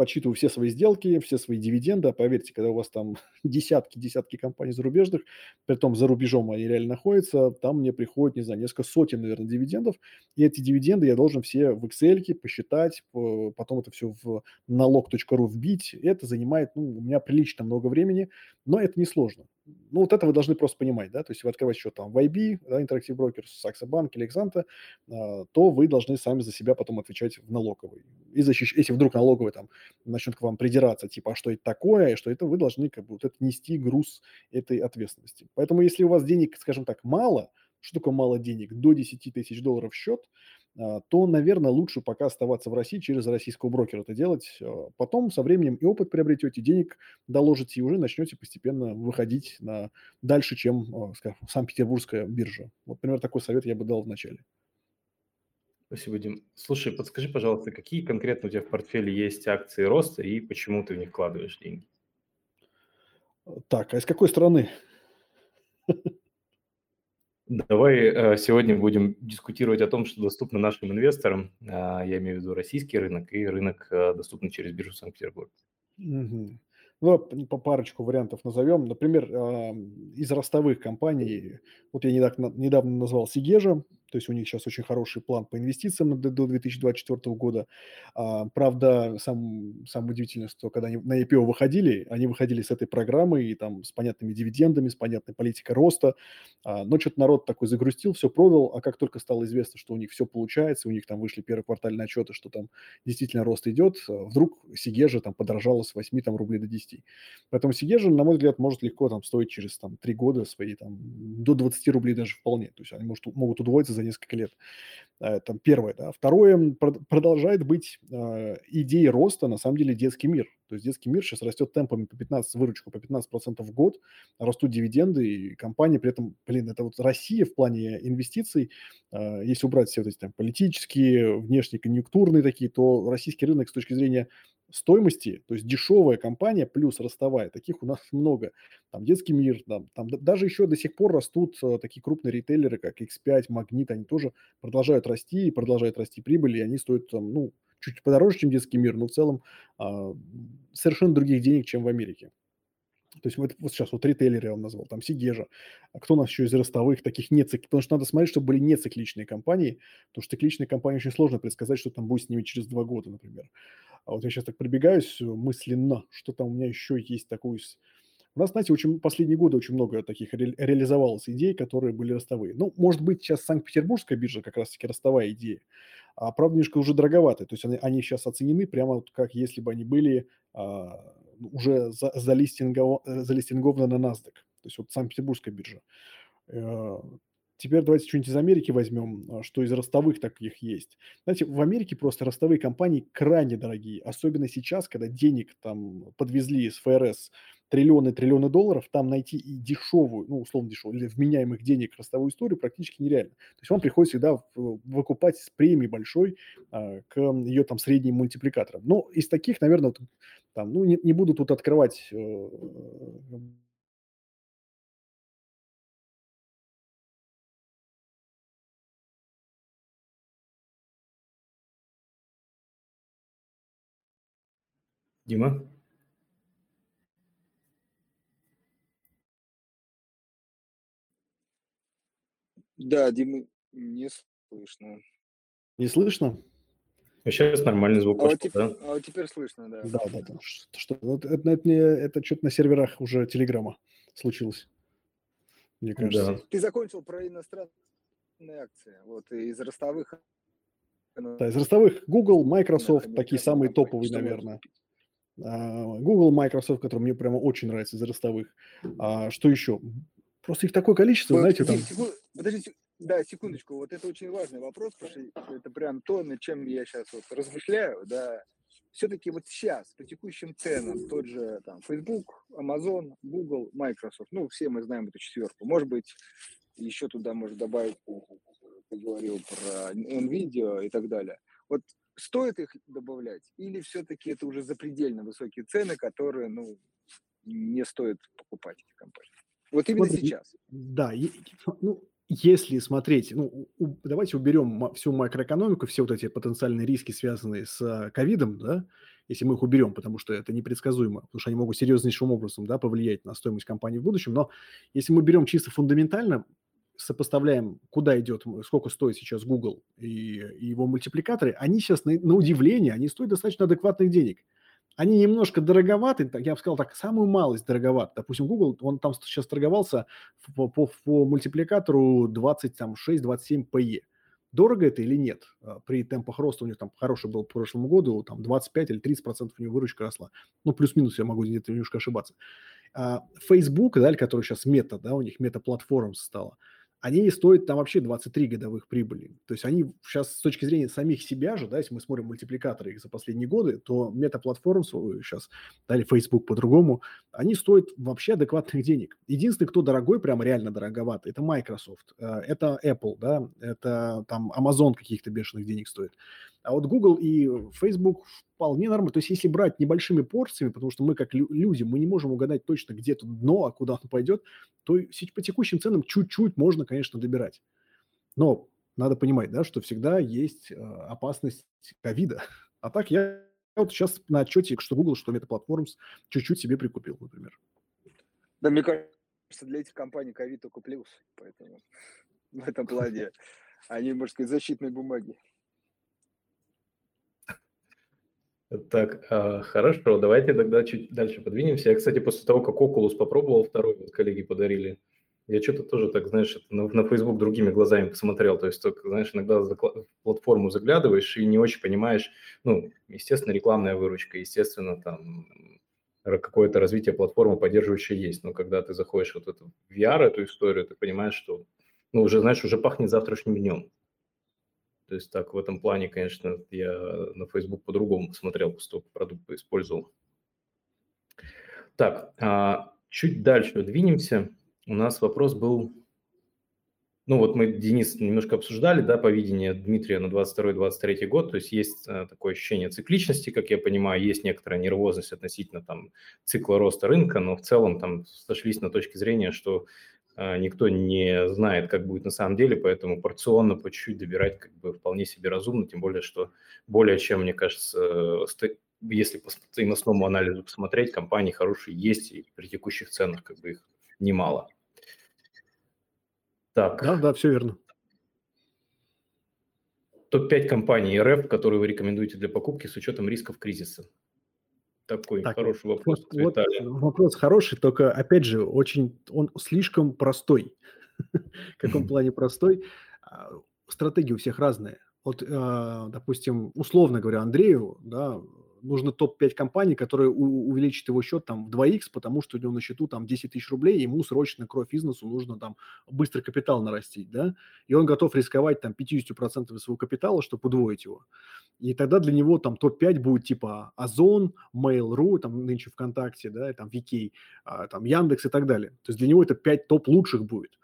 подсчитываю все свои сделки, все свои дивиденды. А поверьте, когда у вас там десятки-десятки компаний зарубежных, при том за рубежом они реально находятся, там мне приходит, не знаю, несколько сотен, наверное, дивидендов. И эти дивиденды я должен все в Excel посчитать, потом это все в налог.ру вбить. Это занимает ну, у меня прилично много времени, но это несложно. Ну, вот это вы должны просто понимать, да, то есть вы открываете счет там в IB, да, Interactive Brokers, Saxo Bank или Exanta, а, то вы должны сами за себя потом отвечать в налоговой. И защищ... если вдруг налоговый там начнет к вам придираться, типа, а что это такое, и что это, вы должны как бы вот это нести груз этой ответственности. Поэтому если у вас денег, скажем так, мало, что такое мало денег, до 10 тысяч долларов счет, то, наверное, лучше пока оставаться в России через российского брокера это делать. А, потом со временем и опыт приобретете, денег доложите, и уже начнете постепенно выходить на дальше, чем а, скажем, Санкт-Петербургская биржа. Вот, например, такой совет я бы дал вначале. Спасибо, Дим. Слушай, подскажи, пожалуйста, какие конкретно у тебя в портфеле есть акции роста и почему ты в них вкладываешь деньги? Так, а из какой страны? Давай э, сегодня будем дискутировать о том, что доступно нашим инвесторам. А, я имею в виду российский рынок и рынок, э, доступный через биржу Санкт-Петербург. Угу. Ну, по парочку вариантов назовем. Например, из ростовых компаний, вот я недавно назвал Сигежа, то есть у них сейчас очень хороший план по инвестициям до 2024 года. А, правда, сам, самое удивительное, что когда они на IPO выходили, они выходили с этой программой и там с понятными дивидендами, с понятной политикой роста, а, но что-то народ такой загрустил, все продал, а как только стало известно, что у них все получается, у них там вышли первые квартальные отчеты, что там действительно рост идет, вдруг Сигежа там подорожала с 8 там, рублей до 10. Поэтому Сигежа, на мой взгляд, может легко там стоить через там, 3 года свои там, до 20 рублей даже вполне. То есть они может, могут удвоиться за несколько лет. Это первое. Да. Второе, продолжает быть э, идеей роста, на самом деле, детский мир. То есть детский мир сейчас растет темпами по 15, выручку по 15% в год, растут дивиденды, и компания при этом, блин, это вот Россия в плане инвестиций, э, если убрать все вот эти там политические, внешние, конъюнктурные такие, то российский рынок с точки зрения стоимости, то есть дешевая компания плюс ростовая, таких у нас много. Там детский мир, там, там даже еще до сих пор растут э, такие крупные ритейлеры, как X5, Магнит, они тоже продолжают расти и продолжают расти прибыли, и они стоят там, ну, чуть подороже, чем детский мир, но в целом а, совершенно других денег, чем в Америке. То есть вот, вот сейчас вот ритейлеры я вам назвал, там Сигежа. А кто у нас еще из ростовых таких не цик... Потому что надо смотреть, чтобы были не цикличные компании, потому что цикличные компании очень сложно предсказать, что там будет с ними через два года, например. А вот я сейчас так прибегаюсь мысленно, что там у меня еще есть такой... У нас, знаете, очень последние годы очень много таких ре- реализовалось идей, которые были ростовые. Ну, может быть, сейчас Санкт-Петербургская биржа как раз-таки ростовая идея, а правда немножко уже дороговатые. То есть они, они сейчас оценены прямо вот как если бы они были а, уже за, залистингов, залистингованы на NASDAQ. То есть вот Санкт-Петербургская биржа. Теперь давайте что-нибудь из Америки возьмем, а, что из ростовых таких есть. Знаете, в Америке просто ростовые компании крайне дорогие, особенно сейчас, когда денег там подвезли из ФРС триллионы триллионы долларов, там найти и дешевую, ну, условно дешевую, или вменяемых денег ростовую историю практически нереально. То есть вам приходится всегда выкупать с премией большой а, к ее там средним мультипликаторам. Но из таких, наверное, там, ну, не, не буду тут открывать э, Дима? Да, Дима, не слышно. Не слышно? А сейчас нормальный звук А вот, пошел, теп- да? а вот теперь слышно, да. Да, да, да. Что, вот это, это, мне- это что-то на серверах уже Телеграма случилось, мне кажется. Да. Ты закончил про иностранные акции, вот из ростовых. Да, из ростовых Google, Microsoft, американских такие самые топовые, наверное. А, Google, Microsoft, который мне прямо очень нравится из ростовых. А, что еще? Просто их такое количество, Вот, знаете, там... Секунд- подождите, да, секундочку, вот это очень важный вопрос, потому что это прям то, над чем я сейчас вот размышляю, да. Все-таки вот сейчас, по текущим ценам, тот же там Facebook, Amazon, Google, Microsoft, ну, все мы знаем эту четверку. Может быть, еще туда можно добавить, ты говорил про NVIDIA и так далее. Вот стоит их добавлять или все-таки это уже запредельно высокие цены, которые, ну, не стоит покупать эти компании? Вот именно Смотри, сейчас. Да, ну, если смотреть, ну, у- давайте уберем всю макроэкономику, все вот эти потенциальные риски, связанные с а, ковидом, да, если мы их уберем, потому что это непредсказуемо, потому что они могут серьезнейшим образом, да, повлиять на стоимость компании в будущем, но если мы берем чисто фундаментально, сопоставляем, куда идет, сколько стоит сейчас Google и, и его мультипликаторы, они сейчас, на, на удивление, они стоят достаточно адекватных денег. Они немножко дороговаты, так, я бы сказал так, самую малость дороговат. Допустим, Google, он там сейчас торговался по, по, по мультипликатору 26-27 PE. Дорого это или нет? А, При темпах роста у них там хороший был по прошлому году, там 25 или 30 процентов у него выручка росла. Ну, плюс-минус, я могу где-то немножко ошибаться. А, Facebook, да, который сейчас мета, да, у них мета-платформа стала, они не стоят там вообще 23 годовых прибыли. То есть они сейчас с точки зрения самих себя же, да, если мы смотрим мультипликаторы их за последние годы, то метаплатформ сейчас, да, или Facebook по-другому, они стоят вообще адекватных денег. Единственный, кто дорогой, прям реально дороговатый, это Microsoft, э, это Apple, да, это там Amazon каких-то бешеных денег стоит. А вот Google и Facebook вполне нормально. То есть если брать небольшими порциями, потому что мы как люди, мы не можем угадать точно, где тут дно, а куда оно пойдет, то по текущим ценам чуть-чуть можно, конечно, добирать. Но надо понимать, да, что всегда есть э, опасность ковида. А так я вот сейчас на отчете, что Google, что Meta Platforms чуть-чуть себе прикупил, например. Да, мне кажется, для этих компаний ковид только плюс, поэтому в этом плане они, можно сказать, защитные бумаги. Так, а, хорошо, давайте тогда чуть дальше подвинемся. Я, кстати, после того, как Oculus попробовал, второй вот коллеги подарили, я что-то тоже так, знаешь, на, на Facebook другими глазами посмотрел. То есть, только, знаешь, иногда в платформу заглядываешь и не очень понимаешь, ну, естественно, рекламная выручка, естественно, там какое-то развитие платформы поддерживающее есть. Но когда ты заходишь вот эту VR, эту историю, ты понимаешь, что, ну, уже, знаешь, уже пахнет завтрашним днем. То есть так в этом плане, конечно, я на Facebook по-другому посмотрел, после продукт использовал. Так, а, чуть дальше двинемся. У нас вопрос был, ну вот мы, Денис, немножко обсуждали, да, по видению Дмитрия на 22-23 год, то есть есть а, такое ощущение цикличности, как я понимаю, есть некоторая нервозность относительно там цикла роста рынка, но в целом там сошлись на точке зрения, что никто не знает, как будет на самом деле, поэтому порционно по чуть-чуть добирать как бы вполне себе разумно, тем более, что более чем, мне кажется, если по стоимостному анализу посмотреть, компании хорошие есть, и при текущих ценах как бы их немало. Так. Да, да, все верно. Топ-5 компаний РФ, которые вы рекомендуете для покупки с учетом рисков кризиса. Такой так, хороший вопрос. Вот, вот вопрос хороший, только опять же очень он слишком простой. В каком плане простой? А, стратегии у всех разные. Вот, а, допустим, условно говоря, Андрею, да, нужно топ-5 компаний, которые увеличат его счет там в 2х, потому что у него на счету там 10 тысяч рублей, ему срочно кровь бизнесу нужно там быстро капитал нарастить, да, и он готов рисковать там 50% своего капитала, чтобы удвоить его. И тогда для него там топ-5 будет типа Озон, Mail.ru, там нынче ВКонтакте, да, там VK, а, там Яндекс и так далее. То есть для него это 5 топ лучших будет.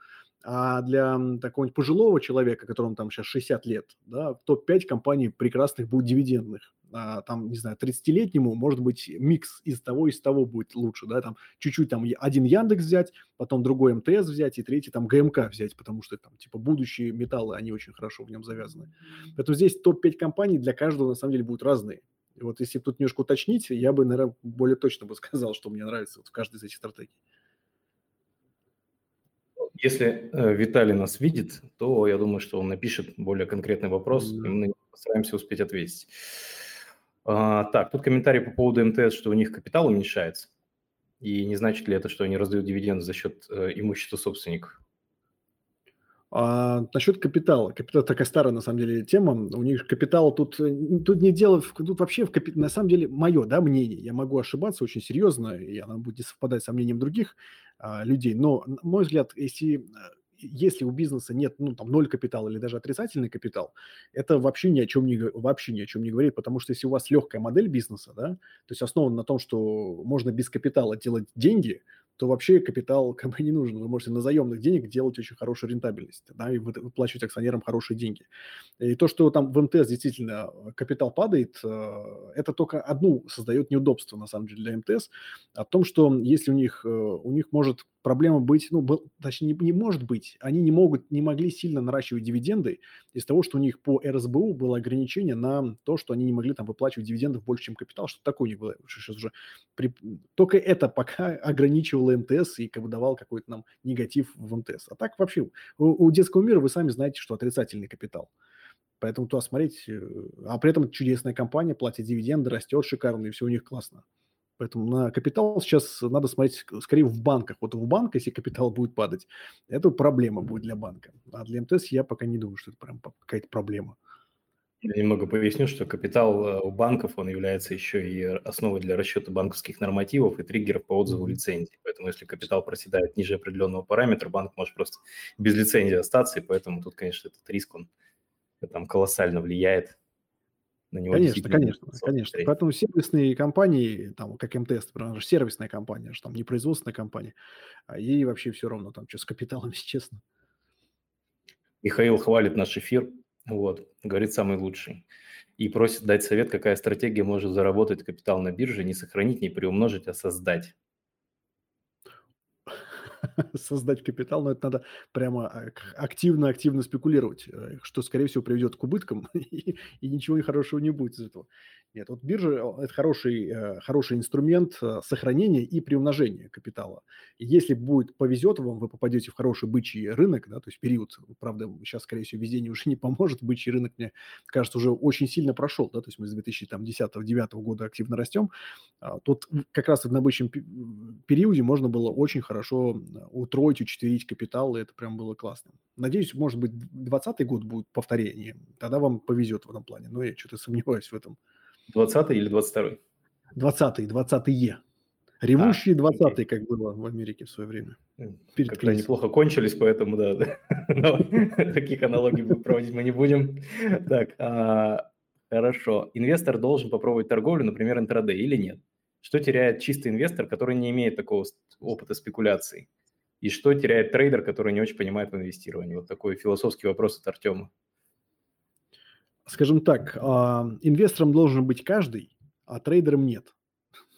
А для такого пожилого человека, которому там сейчас 60 лет, да, топ-5 компаний прекрасных будет дивидендных. А, там, не знаю, 30-летнему, может быть, микс из того, из того будет лучше, да, там чуть-чуть там один Яндекс взять, потом другой МТС взять и третий там ГМК взять, потому что там типа будущие металлы, они очень хорошо в нем завязаны. Поэтому здесь топ-5 компаний для каждого на самом деле будут разные. И вот если тут немножко уточнить, я бы, наверное, более точно бы сказал, что мне нравится вот в каждой из этих стратегий. Если э, Виталий нас видит, то я думаю, что он напишет более конкретный вопрос, да. и мы постараемся успеть ответить. А, так, тут комментарий по поводу МТС, что у них капитал уменьшается. И не значит ли это, что они раздают дивиденды за счет э, имущества собственников? А, насчет капитала. Капитал такая старая, на самом деле, тема. У них капитал тут, э, тут не дело, тут вообще в капитал, на самом деле, мое да, мнение. Я могу ошибаться очень серьезно, и оно будет совпадать со мнением других а, людей. Но, на мой взгляд, если э, если у бизнеса нет, ну, там, ноль капитала или даже отрицательный капитал, это вообще ни о чем не, вообще ни о чем не говорит, потому что если у вас легкая модель бизнеса, да, то есть основана на том, что можно без капитала делать деньги, то вообще капитал как бы не нужен. Вы можете на заемных денег делать очень хорошую рентабельность, да, и выплачивать акционерам хорошие деньги. И то, что там в МТС действительно капитал падает, э, это только одну создает неудобство, на самом деле, для МТС, о том, что если у них, э, у них может проблема быть, ну, был, точнее, не, не может быть, они не могут, не могли сильно наращивать дивиденды из того, что у них по РСБУ было ограничение на то, что они не могли там выплачивать дивидендов больше, чем капитал, что такое у них было. Сейчас уже при... Только это пока ограничивало МТС и как бы давал какой-то нам негатив в МТС. А так вообще у, у детского мира вы сами знаете, что отрицательный капитал. Поэтому туда смотреть, э, а при этом чудесная компания, платит дивиденды, растет шикарно, и все у них классно. Поэтому на капитал сейчас надо смотреть скорее в банках. Вот в банк, если капитал будет падать, это проблема будет для банка. А для МТС я пока не думаю, что это прям какая-то проблема. Я немного поясню, что капитал э, у банков, он является еще и основой для расчета банковских нормативов и триггеров по отзыву лицензии. Поэтому если капитал проседает ниже определенного параметра, банк может просто без лицензии остаться, и поэтому тут, конечно, этот риск, он там колоссально влияет на него. Конечно, конечно, конечно. Поэтому сервисные компании, там, как МТС, например, же сервисная компания, же там не производственная компания, а ей вообще все равно, там, что с капиталом, если честно. Михаил хвалит наш эфир, вот, говорит, самый лучший. И просит дать совет, какая стратегия может заработать капитал на бирже, не сохранить, не приумножить, а создать. создать капитал, но это надо прямо активно-активно спекулировать, э, что, скорее всего, приведет к убыткам, и, и ничего хорошего не будет из этого. Нет, вот биржа – это хороший, э, хороший инструмент э, сохранения и приумножения капитала. И если будет повезет вам, вы попадете в хороший бычий рынок, да, то есть период, правда, сейчас, скорее всего, везение уже не поможет, бычий рынок, мне кажется, уже очень сильно прошел, да, то есть мы с 2010-2009 года активно растем, а, тут как раз на бычьем периоде можно было очень хорошо утроить, учетверить капитал, и это прям было классно. Надеюсь, может быть, 2020 год будет повторением, тогда вам повезет в этом плане, но я что-то сомневаюсь в этом. 20 или 22 20 20-е. Ревущие а, 20-е, как было в Америке в свое время. Перед Как-то неплохо кончились, поэтому, да, таких аналогий проводить мы не будем. Так, а, хорошо. Инвестор должен попробовать торговлю, например, интрадей или нет? Что теряет чистый инвестор, который не имеет такого опыта спекуляций? И что теряет трейдер, который не очень понимает в инвестировании? Вот такой философский вопрос от Артема скажем так, а, инвестором должен быть каждый, а трейдером нет.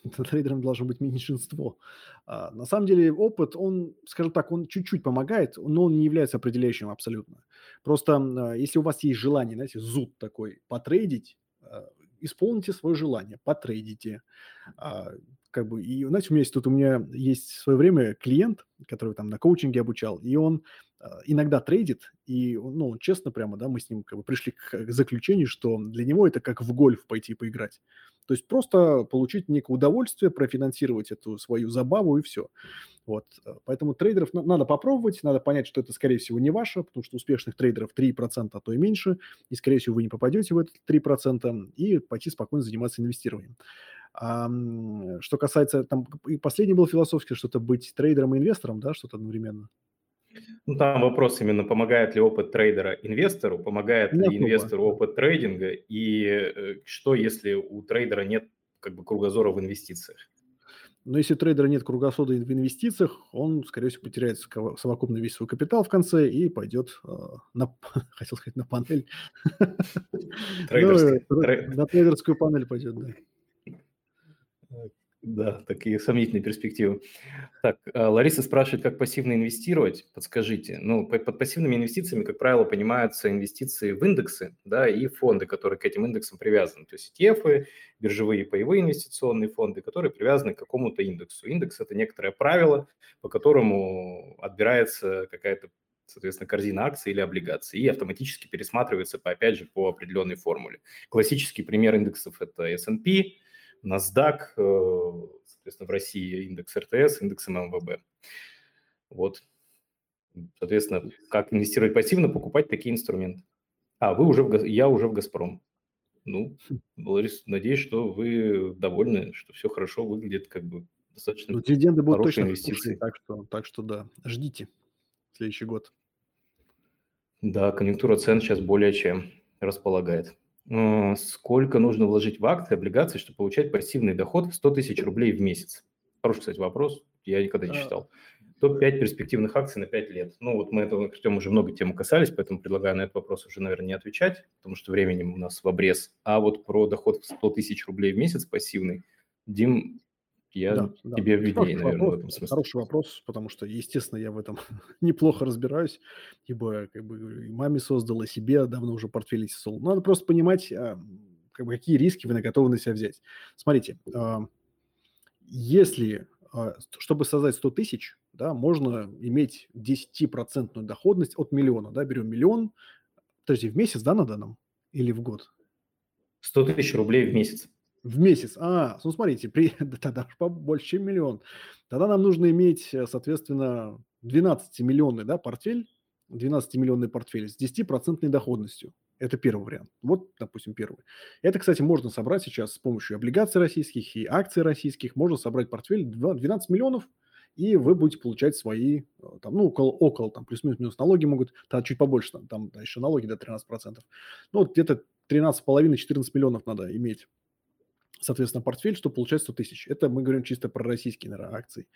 Трейдером должно быть меньшинство. А, на самом деле опыт, он, скажем так, он чуть-чуть помогает, но он не является определяющим абсолютно. Просто а, если у вас есть желание, знаете, зуд такой, потрейдить, исполните свое желание, потрейдите. Как бы, и, знаете, у меня есть тут, у меня есть в свое время клиент, который там на коучинге обучал, и он иногда трейдит, и, ну, честно прямо, да, мы с ним как бы пришли к заключению, что для него это как в гольф пойти поиграть. То есть просто получить некое удовольствие, профинансировать эту свою забаву и все. Вот. Э, поэтому трейдеров надо попробовать, надо понять, что это, скорее всего, не ваше, потому что успешных трейдеров 3%, а то и меньше, и, скорее всего, вы не попадете в этот 3%, и пойти спокойно заниматься инвестированием. А, что касается, там, и последний был философский, что-то быть трейдером и инвестором, да, что-то одновременно. Ну, там вопрос именно, помогает ли опыт трейдера инвестору, помогает нет, ли инвестору опыт трейдинга, и э, что, если у трейдера нет как бы кругозора в инвестициях? Но если у трейдера нет кругосода в инвестициях, он, скорее всего, потеряет совокупно весь свой капитал в конце и пойдет э, на, хотел сказать, на панель. Ну, на трейдерскую панель пойдет, да. Да, такие сомнительные перспективы. Так, а, Лариса спрашивает, как пассивно инвестировать. Подскажите. Ну, под пассивными инвестициями, как правило, понимаются инвестиции в индексы, да, и фонды, которые к этим индексам привязаны. То есть ETF, биржевые паевые инвестиционные фонды, которые привязаны к какому-то индексу. Индекс – это некоторое правило, по которому отбирается какая-то соответственно, корзина акций или облигаций, и автоматически пересматривается, по, опять же, по определенной формуле. Классический пример индексов – это S&P, NASDAQ, э, соответственно, в России индекс РТС, индекс ММВБ. Вот. Соответственно, как инвестировать пассивно, покупать такие инструменты. А, вы уже в, я уже в «Газпром». Ну, Ларис, надеюсь, что вы довольны, что все хорошо выглядит, как бы достаточно ну, дивиденды будут точно инвестиции. так что, так что да, ждите следующий год. Да, конъюнктура цен сейчас более чем располагает. Э, сколько нужно вложить в акции, облигации, чтобы получать пассивный доход в 100 тысяч рублей в месяц? Хороший, кстати, вопрос, я никогда не читал. Топ-5 перспективных акций на 5 лет. Ну, вот мы этого, Артем, уже много тем касались, поэтому предлагаю на этот вопрос уже, наверное, не отвечать, потому что временем у нас в обрез. А вот про доход в 100 тысяч рублей в месяц пассивный, Дим, я да, тебе да. виднее, наверное, вопрос, в этом смысле. Хороший вопрос, потому что, естественно, я в этом неплохо разбираюсь, ибо как бы и маме создал, и себе давно уже портфель создал. Надо просто понимать, а, как бы, какие риски вы готовы на себя взять. Смотрите, а, если, а, чтобы создать 100 тысяч, да, можно иметь 10% доходность от миллиона, да, берем миллион, подожди, в месяц, да, надо нам или в год? 100 тысяч рублей в месяц. В месяц. А, ну смотрите, при, тогда больше, чем миллион. Тогда нам нужно иметь, э, соответственно, 12-миллионный да, портфель, 12-миллионный портфель с 10% доходностью. Это первый вариант. Вот, допустим, первый. Это, кстати, можно собрать сейчас с помощью облигаций российских и акций российских. Можно собрать портфель 12 миллионов, и вы будете получать свои, э, там, ну, около, около там, плюс-минус налоги могут, там, чуть побольше, там, там да, еще налоги до 13%. Ну, вот где-то 13,5-14 миллионов надо иметь соответственно, портфель, что получается 100 тысяч. Это мы говорим чисто про российские наверное, акции.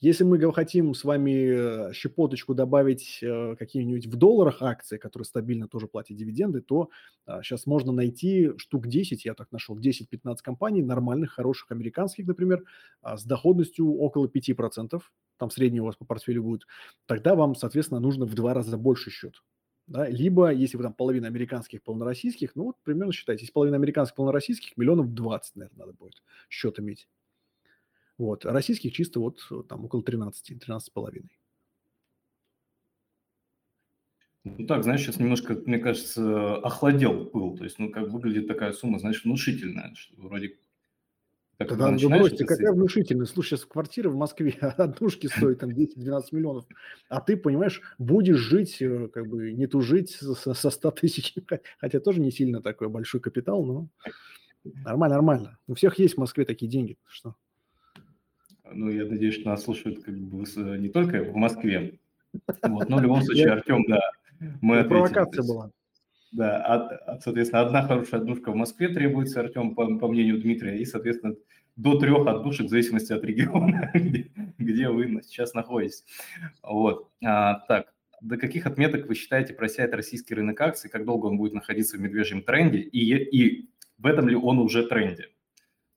Если мы хотим с вами э, щепоточку добавить э, какие-нибудь в долларах акции, которые стабильно тоже платят дивиденды, то сейчас а, можно найти штук 10, я так нашел, 10-15 компаний, нормальных, хороших, американских, например, а, с доходностью около 5%, там средний у вас по портфелю будет, тогда вам, соответственно, нужно в два раза больше счет. Да? Либо, если вы там половина американских, половина российских, ну вот примерно считайте, если половина американских, половина российских, миллионов 20, наверное, надо будет счет иметь. Вот. Российских чисто вот там около 13, 13 с половиной. Ну так, знаешь, сейчас немножко, мне кажется, охладел пыл. То есть, ну, как выглядит такая сумма, знаешь, внушительная, что вроде как Тогда вы бросьте, какая внушительная. Слушай, сейчас квартира в Москве однушки стоит там 10-12 миллионов, а ты, понимаешь, будешь жить, э, как бы не тужить со, со 100 тысяч, хотя тоже не сильно такой большой капитал, но нормально, нормально. У всех есть в Москве такие деньги, что? Ну, я надеюсь, что нас слушают как бы не только в Москве, вот, но в любом случае, Артем, да, мы ответили. Провокация была. Да, а, соответственно, одна хорошая отдушка в Москве требуется, Артем, по, по мнению Дмитрия, и, соответственно, до трех отдушек в зависимости от региона, где, где вы сейчас находитесь. Вот. А, так, до каких отметок вы считаете просяет российский рынок акций, как долго он будет находиться в медвежьем тренде, и, и в этом ли он уже тренде?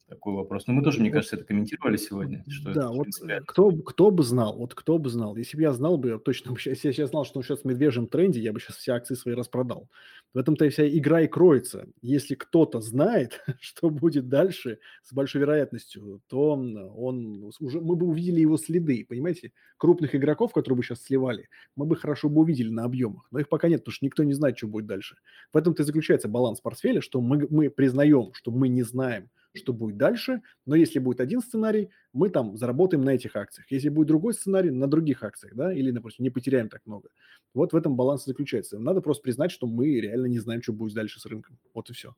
Такой вопрос. Но мы тоже, мне кажется, это комментировали сегодня. Что да, это, вот принципе... кто, кто бы знал, вот кто бы знал. Если бы я знал бы, я точно бы, если я знал, что он сейчас в медвежьем тренде, я бы сейчас все акции свои распродал. В этом-то и вся игра и кроется. Если кто-то знает, что будет дальше с большой вероятностью, то он уже, мы бы увидели его следы, понимаете? Крупных игроков, которые бы сейчас сливали, мы бы хорошо бы увидели на объемах. Но их пока нет, потому что никто не знает, что будет дальше. В этом-то и заключается баланс портфеля, что мы, мы признаем, что мы не знаем, что будет дальше. Но если будет один сценарий, мы там заработаем на этих акциях. Если будет другой сценарий, на других акциях, да, или, например, не потеряем так много. Вот в этом баланс заключается. Надо просто признать, что мы реально не знаем, что будет дальше с рынком. Вот и все.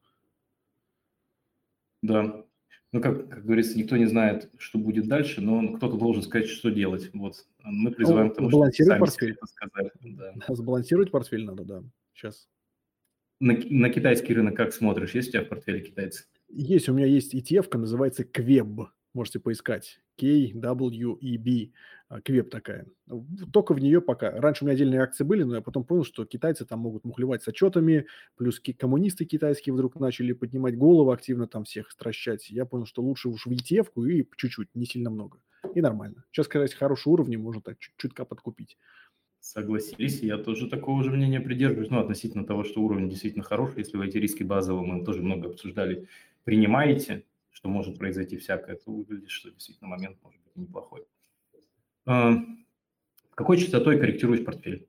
Да. Ну, как, как говорится, никто не знает, что будет дальше, но кто-то должен сказать, что делать. Вот мы призываем ну, к тому, чтобы портфель. сказали. Да. Сбалансировать портфель надо, да. Сейчас. На, на китайский рынок как смотришь? Есть у тебя в портфеле китайцы? Есть, у меня есть ETF, называется Квеб. Можете поискать. K-W-E-B. Квеб такая. Только в нее пока. Раньше у меня отдельные акции были, но я потом понял, что китайцы там могут мухлевать с отчетами, плюс коммунисты китайские вдруг начали поднимать голову, активно там всех стращать. Я понял, что лучше уж в ETF и чуть-чуть, не сильно много. И нормально. Сейчас, сказать, хорошие уровни можно так чуть-чутка подкупить согласились. Я тоже такого же мнения придерживаюсь. Ну, относительно того, что уровень действительно хороший. Если эти риски базовые, мы тоже много обсуждали, принимаете, что может произойти всякое, то выглядит, что действительно момент может быть неплохой. А, какой частотой корректируешь портфель?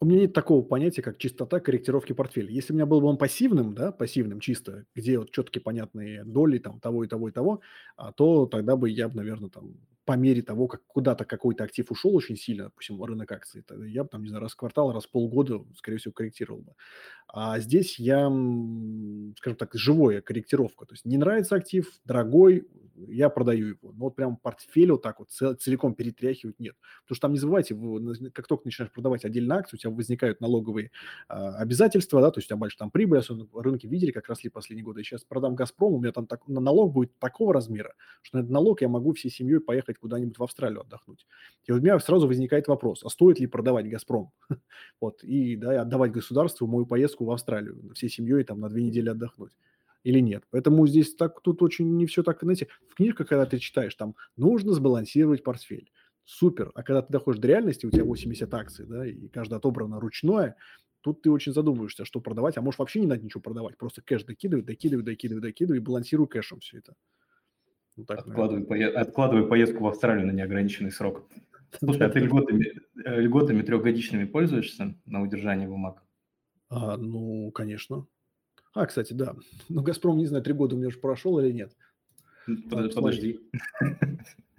У меня нет такого понятия, как чистота корректировки портфеля. Если у меня был бы он пассивным, да, пассивным чисто, где вот четкие понятные доли там того и того и того, а, то тогда бы я бы, наверное, там по мере того, как куда-то какой-то актив ушел очень сильно, допустим, рынок акций, я бы там, не знаю, раз в квартал, раз в полгода, скорее всего, корректировал бы. А здесь я, скажем так, живая корректировка. То есть не нравится актив, дорогой, я продаю его. Но вот прям портфель вот так вот целиком перетряхивать нет. Потому что там не забывайте, как только начинаешь продавать отдельно акцию, у тебя возникают налоговые а, обязательства, да, то есть у тебя больше там прибыль, особенно рынки видели, как росли последние годы. Я сейчас продам «Газпром», у меня там так, налог будет такого размера, что на этот налог я могу всей семьей поехать куда-нибудь в Австралию отдохнуть. И вот у меня сразу возникает вопрос, а стоит ли продавать «Газпром»? вот, и да, отдавать государству мою поездку в Австралию, всей семьей там на две недели отдохнуть или нет. Поэтому здесь так тут очень не все так, знаете, в книжках, когда ты читаешь, там нужно сбалансировать портфель. Супер. А когда ты доходишь до реальности, у тебя 80 акций, да, и каждая отобрана ручное, тут ты очень задумываешься, что продавать, а может вообще не надо ничего продавать, просто кэш докидывай, докидывай, докидывай, докидывай и балансируй кэшем все это. Ну, так, откладывай, пое... откладывай поездку в Австралию на неограниченный срок. Слушай, а ты льготами, э, льготами трехгодичными пользуешься на удержание бумаг? А, ну, конечно. А, кстати, да. Ну, «Газпром», не знаю, три года у меня уже прошел или нет. Подожди.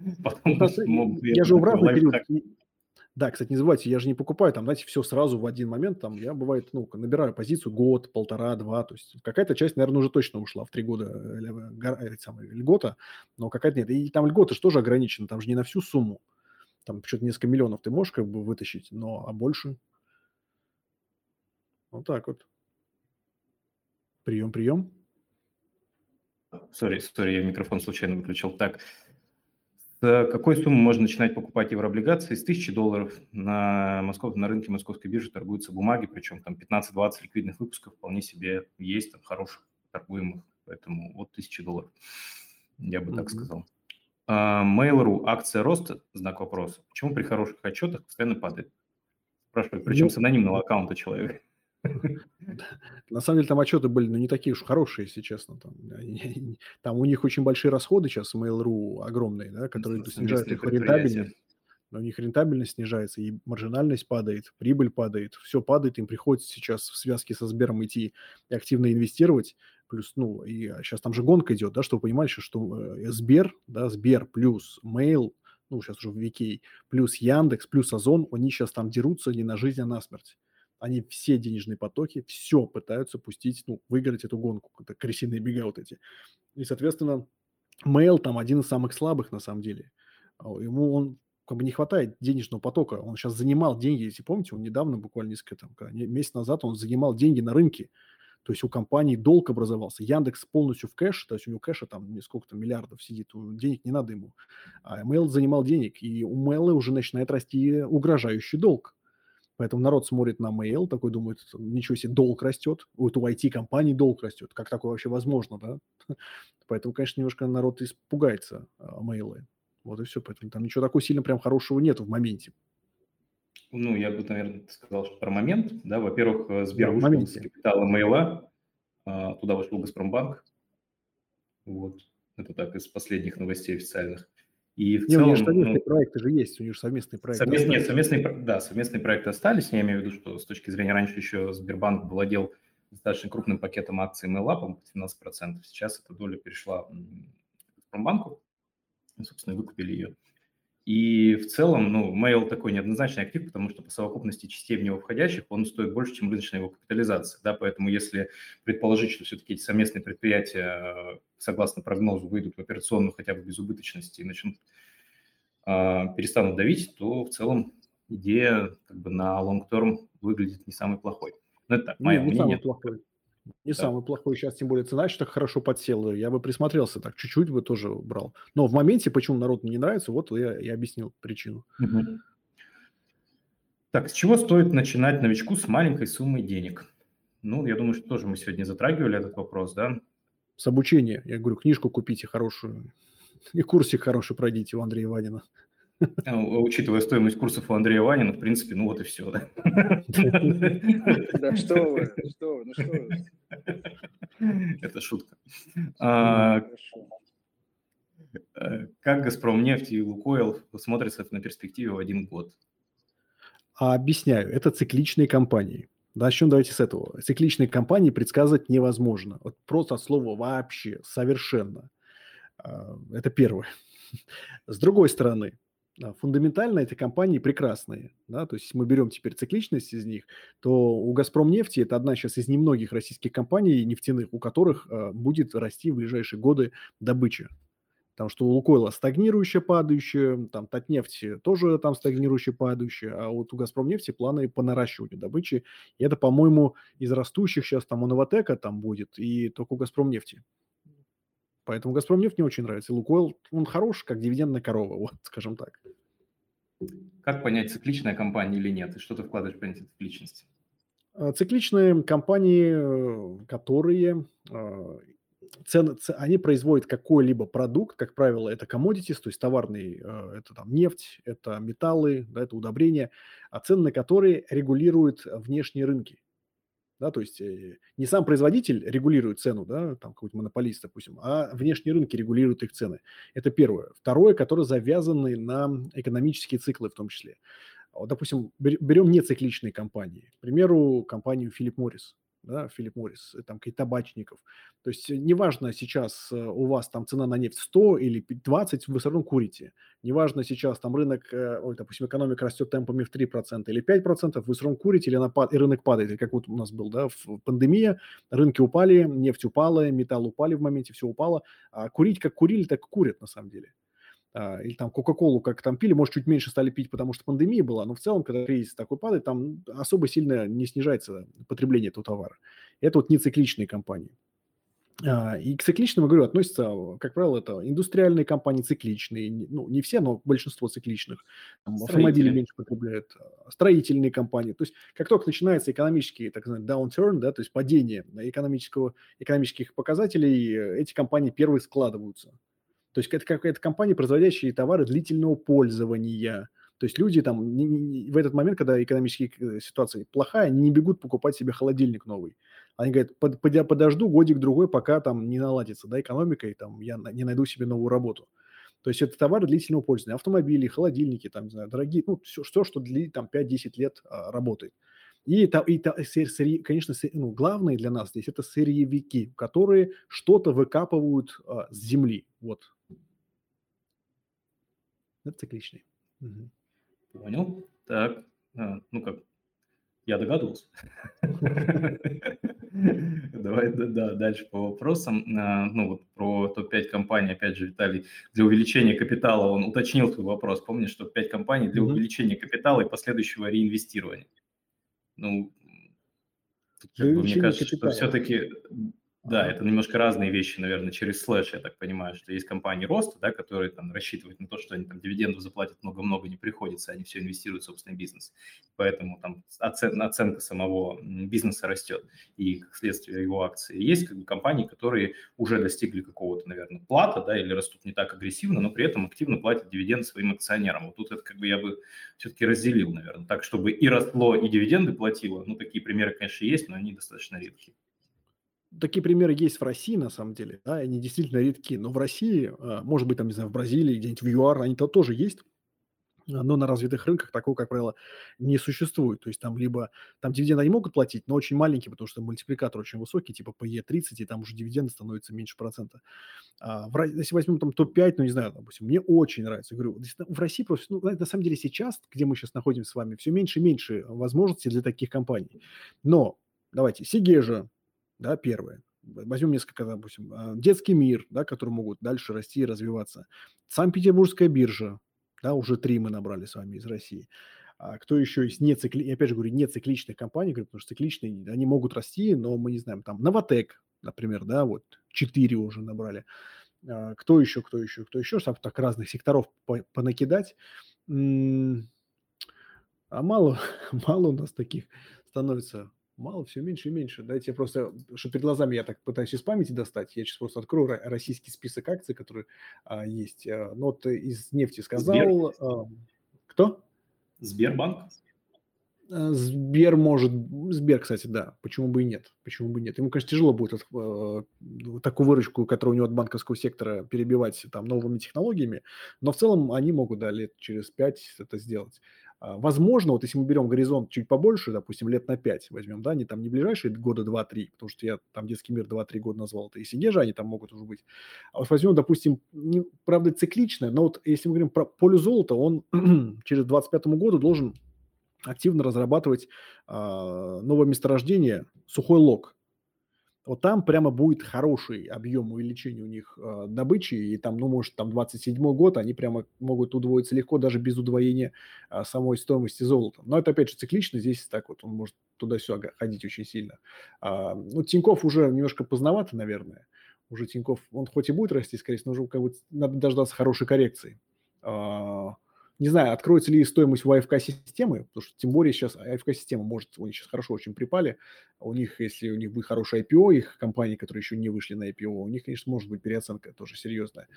Я же разный период... Да, кстати, не забывайте, я же не покупаю там, знаете, все сразу в один момент. Там я, бывает, ну, набираю позицию год, полтора, два. То есть какая-то часть, наверное, уже точно ушла в три года э, э, самой, льгота, но какая-то нет. И там льгота же тоже ограничена, там же не на всю сумму. Там что-то несколько миллионов ты можешь как бы вытащить, но а больше? Вот так вот. Прием, прием. Сори, сори, я микрофон случайно выключил. Так, с какой суммы можно начинать покупать еврооблигации? С 1000 долларов на, Москов, на рынке московской биржи торгуются бумаги, причем там 15-20 ликвидных выпусков вполне себе есть, там хороших торгуемых, поэтому вот 1000 долларов, я бы mm-hmm. так сказал. Uh, Mail.ru, акция роста, знак вопроса. Почему при хороших отчетах постоянно падает? Спрашиваю, причем ну, с анонимного аккаунта человека. На самом деле там отчеты были, ну, не такие уж хорошие, если честно. Там, там у них очень большие расходы сейчас, Mail.ru огромные, да, которые снижают их рентабельность. Но у них рентабельность снижается, и маржинальность падает, прибыль падает, все падает, им приходится сейчас в связке со Сбером идти и активно инвестировать. Плюс, ну, и сейчас там же гонка идет, да, чтобы вы понимали, что э, Сбер, да, Сбер плюс Mail, ну, сейчас уже в Викей, плюс Яндекс, плюс Озон, они сейчас там дерутся не на жизнь, а на смерть они все денежные потоки, все пытаются пустить, ну, выиграть эту гонку, это крысиные бега вот эти. И, соответственно, Mail там один из самых слабых на самом деле. Ему он как бы не хватает денежного потока. Он сейчас занимал деньги, если помните, он недавно, буквально несколько там, месяц назад, он занимал деньги на рынке. То есть у компании долг образовался. Яндекс полностью в кэш, то есть у него кэша там сколько-то миллиардов сидит, денег не надо ему. А Mail занимал денег, и у Mail уже начинает расти угрожающий долг. Поэтому народ смотрит на mail, такой думает, ничего себе, долг растет, у этого IT-компании долг растет. Как такое вообще возможно, да? Поэтому, конечно, немножко народ испугается а, мейлы. Вот и все. Поэтому там ничего такого сильно прям хорошего нету в моменте. Ну, я бы, наверное, сказал, что про момент. Да, во-первых, э, Сбер да, вышел из капитала мейла, а, туда вошел Газпромбанк. Вот. Это так из последних новостей официальных. И в не, целом, у них совместные ну, проекты же есть, у них совместные проекты. Совмест, нет, совместные, да, совместные проекты остались. Я имею в виду, что с точки зрения раньше еще Сбербанк владел достаточно крупным пакетом акций MailUp, 17%. Сейчас эта доля перешла к Газпромбанку, собственно, выкупили ее. И в целом, ну, Mail такой неоднозначный актив, потому что по совокупности частей в него входящих он стоит больше, чем рыночная его капитализация. Да? Поэтому если предположить, что все-таки эти совместные предприятия, согласно прогнозу, выйдут в операционную хотя бы безубыточности и начнут э, перестанут давить, то в целом идея как бы на long-term выглядит не самый плохой. Но это так, мое не, мнение. Не самый плохой. Не да. самый плохой сейчас, тем более цена еще так хорошо подсела. Я бы присмотрелся так, чуть-чуть бы тоже брал. Но в моменте, почему народу не нравится, вот я и объяснил причину. Угу. Так, с чего стоит начинать новичку с маленькой суммой денег? Ну, я думаю, что тоже мы сегодня затрагивали этот вопрос, да? С обучения. Я говорю, книжку купите хорошую и курсик хороший пройдите у Андрея Ванина. А, учитывая стоимость курсов у Андрея Ванина, в принципе, ну вот и все. Да, да что вы, что вы, ну что вы. Это шутка. А, э, как «Газпром» нефть и «Лукойл» смотрятся на перспективе в один год? А объясняю. Это цикличные компании. Начнем давайте с этого. Цикличные компании предсказывать невозможно. Вот просто от слова вообще, совершенно. А, это первое. С другой стороны, фундаментально эти компании прекрасные. Да? То есть, если мы берем теперь цикличность из них, то у «Газпром нефти» это одна сейчас из немногих российских компаний нефтяных, у которых э, будет расти в ближайшие годы добыча. Потому что у «Лукойла» стагнирующая, падающая, там «Татнефть» тоже там стагнирующая, падающая, а вот у «Газпром нефти» планы по наращиванию добычи. И это, по-моему, из растущих сейчас там у «Новотека» там будет, и только у «Газпром нефти». Поэтому «Газпром» нефть не очень нравится. И «Лукойл», он хорош, как дивидендная корова, вот, скажем так. Как понять, цикличная компания или нет? И что ты вкладываешь в понятие цикличности? А, цикличные компании, э, которые а, цены, они производят какой-либо продукт, как правило, это commodities, то есть товарный, э, это там нефть, это металлы, да, это удобрения, а цены на которые регулируют внешние рынки. Да, то есть э, не сам производитель регулирует цену, да, там какой-то монополист, допустим, а внешние рынки регулируют их цены. Это первое. Второе, которое завязаны на экономические циклы в том числе. Вот, допустим, берем нецикличные компании. К примеру, компанию Philip Morris. Да, Филипп Моррис, э, там какие-то табачников. То есть э, неважно сейчас э, у вас там цена на нефть 100 или 20, вы все равно курите. Неважно сейчас там рынок, ой, допустим, экономика растет темпами в 3% или 5%, вы все равно курите или она пад... и рынок падает, или как вот у нас был, да, в пандемия, рынки упали, нефть упала, металл упали в моменте, все упало. А курить как курили, так курят на самом деле. А, или там Кока-Колу как там пили, может, чуть меньше стали пить, потому что пандемия была, но в целом, когда кризис такой падает, там особо сильно не снижается потребление этого товара. Это вот не цикличные компании. А, и к цикличным, я говорю, относятся, как правило, это индустриальные компании цикличные, ну, не все, но большинство цикличных. Там, автомобили меньше потребляют, а, строительные компании. То есть, как только начинается экономический, так называемый downturn, да, то есть падение экономического, экономических показателей, эти компании первые складываются. То есть это какая-то компания, производящая товары длительного пользования. То есть люди там не, не, в этот момент, когда экономическая э, ситуация плохая, не бегут покупать себе холодильник новый. Они говорят, под, под, подожду годик-другой, пока там не наладится да, экономика, и там я не найду себе новую работу. То есть это товары длительного пользования. Автомобили, холодильники, там, не знаю, дорогие, ну, все, все что для, там 5-10 лет а, работает. И, и, и конечно, ну, главное для нас здесь это сырьевики, которые что-то выкапывают а, с земли. Вот это цикличный. Угу. Понял. Так, а, ну как, я догадывался. Давай да, дальше по вопросам. А, ну вот про топ-5 компаний, опять же, Виталий, для увеличения капитала, он уточнил твой вопрос. Помнишь, что 5 компаний для увеличения капитала и последующего реинвестирования. Ну, мне кажется, что все-таки да, это немножко разные вещи, наверное, через слэш, я так понимаю, что есть компании роста, да, которые там рассчитывают на то, что они там дивидендов заплатят много-много, не приходится, они все инвестируют в собственный бизнес. Поэтому там оцен, оценка самого бизнеса растет, и как следствие его акции. Есть как бы компании, которые уже достигли какого-то, наверное, плата, да, или растут не так агрессивно, но при этом активно платят дивиденды своим акционерам. Вот тут это как бы я бы все-таки разделил, наверное, так, чтобы и росло, и дивиденды платило. Ну, такие примеры, конечно, есть, но они достаточно редкие такие примеры есть в России, на самом деле, да, они действительно редки, но в России, а, может быть, там, не знаю, в Бразилии, где-нибудь в ЮАР, они-то тоже есть, но на развитых рынках такого, как правило, не существует. То есть там либо там дивиденды они могут платить, но очень маленькие, потому что мультипликатор очень высокий, типа PE30, и там уже дивиденды становятся меньше процента. А в, если возьмем там топ-5, ну не знаю, допустим, мне очень нравится. Говорю, в России просто, ну, на самом деле сейчас, где мы сейчас находимся с вами, все меньше и меньше возможностей для таких компаний. Но давайте, Сигежа, да, первое. Возьмем несколько, допустим, а, детский мир, да, которые могут дальше расти и развиваться. Санкт-Петербургская биржа, да, уже три мы набрали с вами из России. А кто еще есть не цикли, опять же говорю, не цикличных компаний, говорю, потому что цикличные, они могут расти, но мы не знаем, там, Новотек, например, да, вот, четыре уже набрали. А, кто еще, кто еще, кто еще, чтобы так разных секторов понакидать. А мало, мало у нас таких становится Мало, все меньше и меньше. Дайте я просто, что перед глазами я так пытаюсь из памяти достать. Я сейчас просто открою российский список акций, которые а, есть. А, ну, вот из нефти сказал. А, кто? Сбербанк. А, Сбер может, Сбер, кстати, да, почему бы и нет, почему бы и нет. Ему, конечно, тяжело будет от, э, такую выручку, которая у него от банковского сектора, перебивать там новыми технологиями, но в целом они могут, да, лет через пять это сделать. А, возможно, вот если мы берем горизонт чуть побольше, допустим, лет на 5 возьмем, да, не там не ближайшие года 2-3, потому что я там детский мир 2-3 года назвал, это и Сигежа, они там могут уже быть. А вот возьмем, допустим, не, правда, циклично, но вот если мы говорим про поле золота, он через 25 году должен активно разрабатывать а, новое месторождение сухой лог вот там прямо будет хороший объем увеличения у них э, добычи, и там, ну, может, там 27 год, они прямо могут удвоиться легко, даже без удвоения э, самой стоимости золота. Но это, опять же, циклично, здесь так вот он может туда-сюда ходить очень сильно. А, ну, Тиньков уже немножко поздновато, наверное. Уже Тиньков, он хоть и будет расти, скорее всего, но уже как бы надо дождаться хорошей коррекции. А, не знаю, откроется ли стоимость у АФК-системы, потому что тем более сейчас АФК-система может, у них сейчас хорошо очень припали. У них, если у них будет хороший IPO, их компании, которые еще не вышли на IPO, у них, конечно, может быть переоценка тоже серьезная.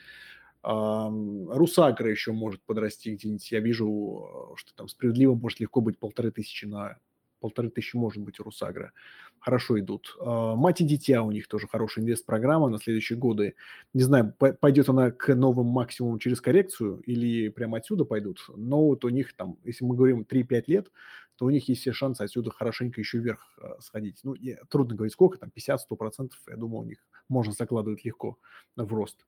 Русагра еще может подрасти где-нибудь. Я вижу, что там справедливо может легко быть полторы тысячи на полторы тысячи может быть у Русагра. Хорошо идут. А, Мать и дитя у них тоже хорошая инвест-программа на следующие годы. Не знаю, пойдет она к новым максимумам через коррекцию или прямо отсюда пойдут. Но вот у них там, если мы говорим 3-5 лет, то у них есть все шансы отсюда хорошенько еще вверх э, сходить. Ну, трудно говорить сколько, там 50-100%, я думаю, у них можно закладывать легко в рост.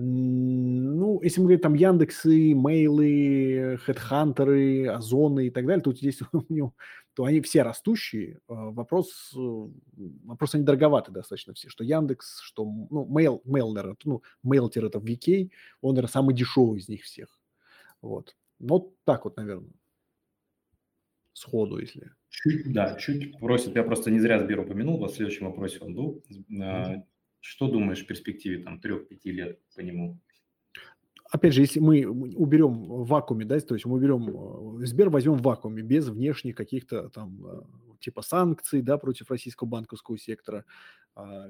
Ну, если мы говорим там Яндексы, Мейлы, Хедхантеры, Озоны и так далее, то здесь у него, то они все растущие. А, вопрос, э, вопрос они дороговаты достаточно все. Что Яндекс, что, ну, Mail, Mail, наверное, ну, Mailter это VK, он, наверное, самый дешевый из них всех. Вот. Ну, так вот, наверное, сходу, если... Чуть, да, чуть просит, я просто не зря Сбер упомянул, в следующем вопросе он был. Mm-hmm. Что думаешь в перспективе там 3-5 лет по нему? Опять же, если мы уберем в вакууме, да, то есть мы уберем, э, Сбер возьмем в вакууме, без внешних каких-то там э, типа санкций, да, против российского банковского сектора,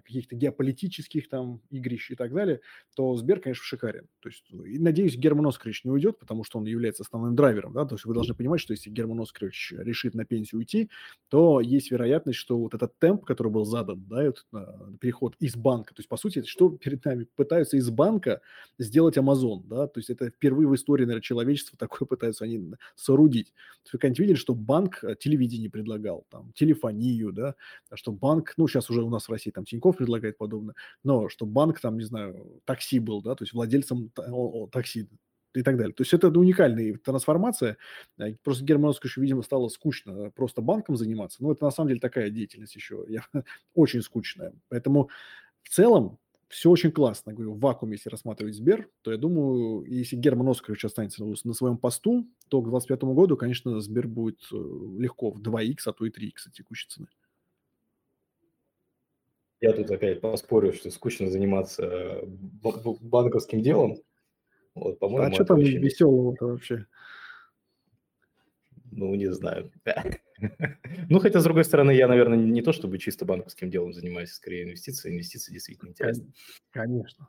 каких-то геополитических там игрищ и так далее, то Сбер, конечно, шикарен. То есть, ну, и, надеюсь, Герман Оскарович не уйдет, потому что он является основным драйвером, да, то есть вы должны понимать, что если Герман Оскарович решит на пенсию уйти, то есть вероятность, что вот этот темп, который был задан, да, этот, а, переход из банка, то есть, по сути, что перед нами пытаются из банка сделать Amazon, да, то есть это впервые в истории, наверное, человечества такое пытаются они соорудить. То есть вы, конечно, видели, что банк э, телевидение предлагал, там, телефонию, да, что банк, ну, сейчас уже у нас в России там Тиньков предлагает подобное, но что банк там, не знаю, такси был, да, то есть владельцем такси и так далее. То есть это уникальная трансформация. Э, просто Германовскому, видимо, стало скучно просто банком заниматься. Но это на самом деле такая деятельность еще очень скучная. Поэтому в целом все очень классно. Говорю, в вакууме, если рассматривать Сбер, то я думаю, если Герман Оскарович останется на своем посту, то к 2025 году, конечно, Сбер будет э, легко в 2х, а то и 3х текущей цены. Я тут опять поспорю, что скучно заниматься э, банковским делом. Вот, по-моему, а что там очень... веселого-то вообще? Ну, не знаю. Ну, хотя, с другой стороны, я, наверное, не то чтобы чисто банковским делом занимаюсь, скорее инвестиции. Инвестиции действительно интересны. Конечно.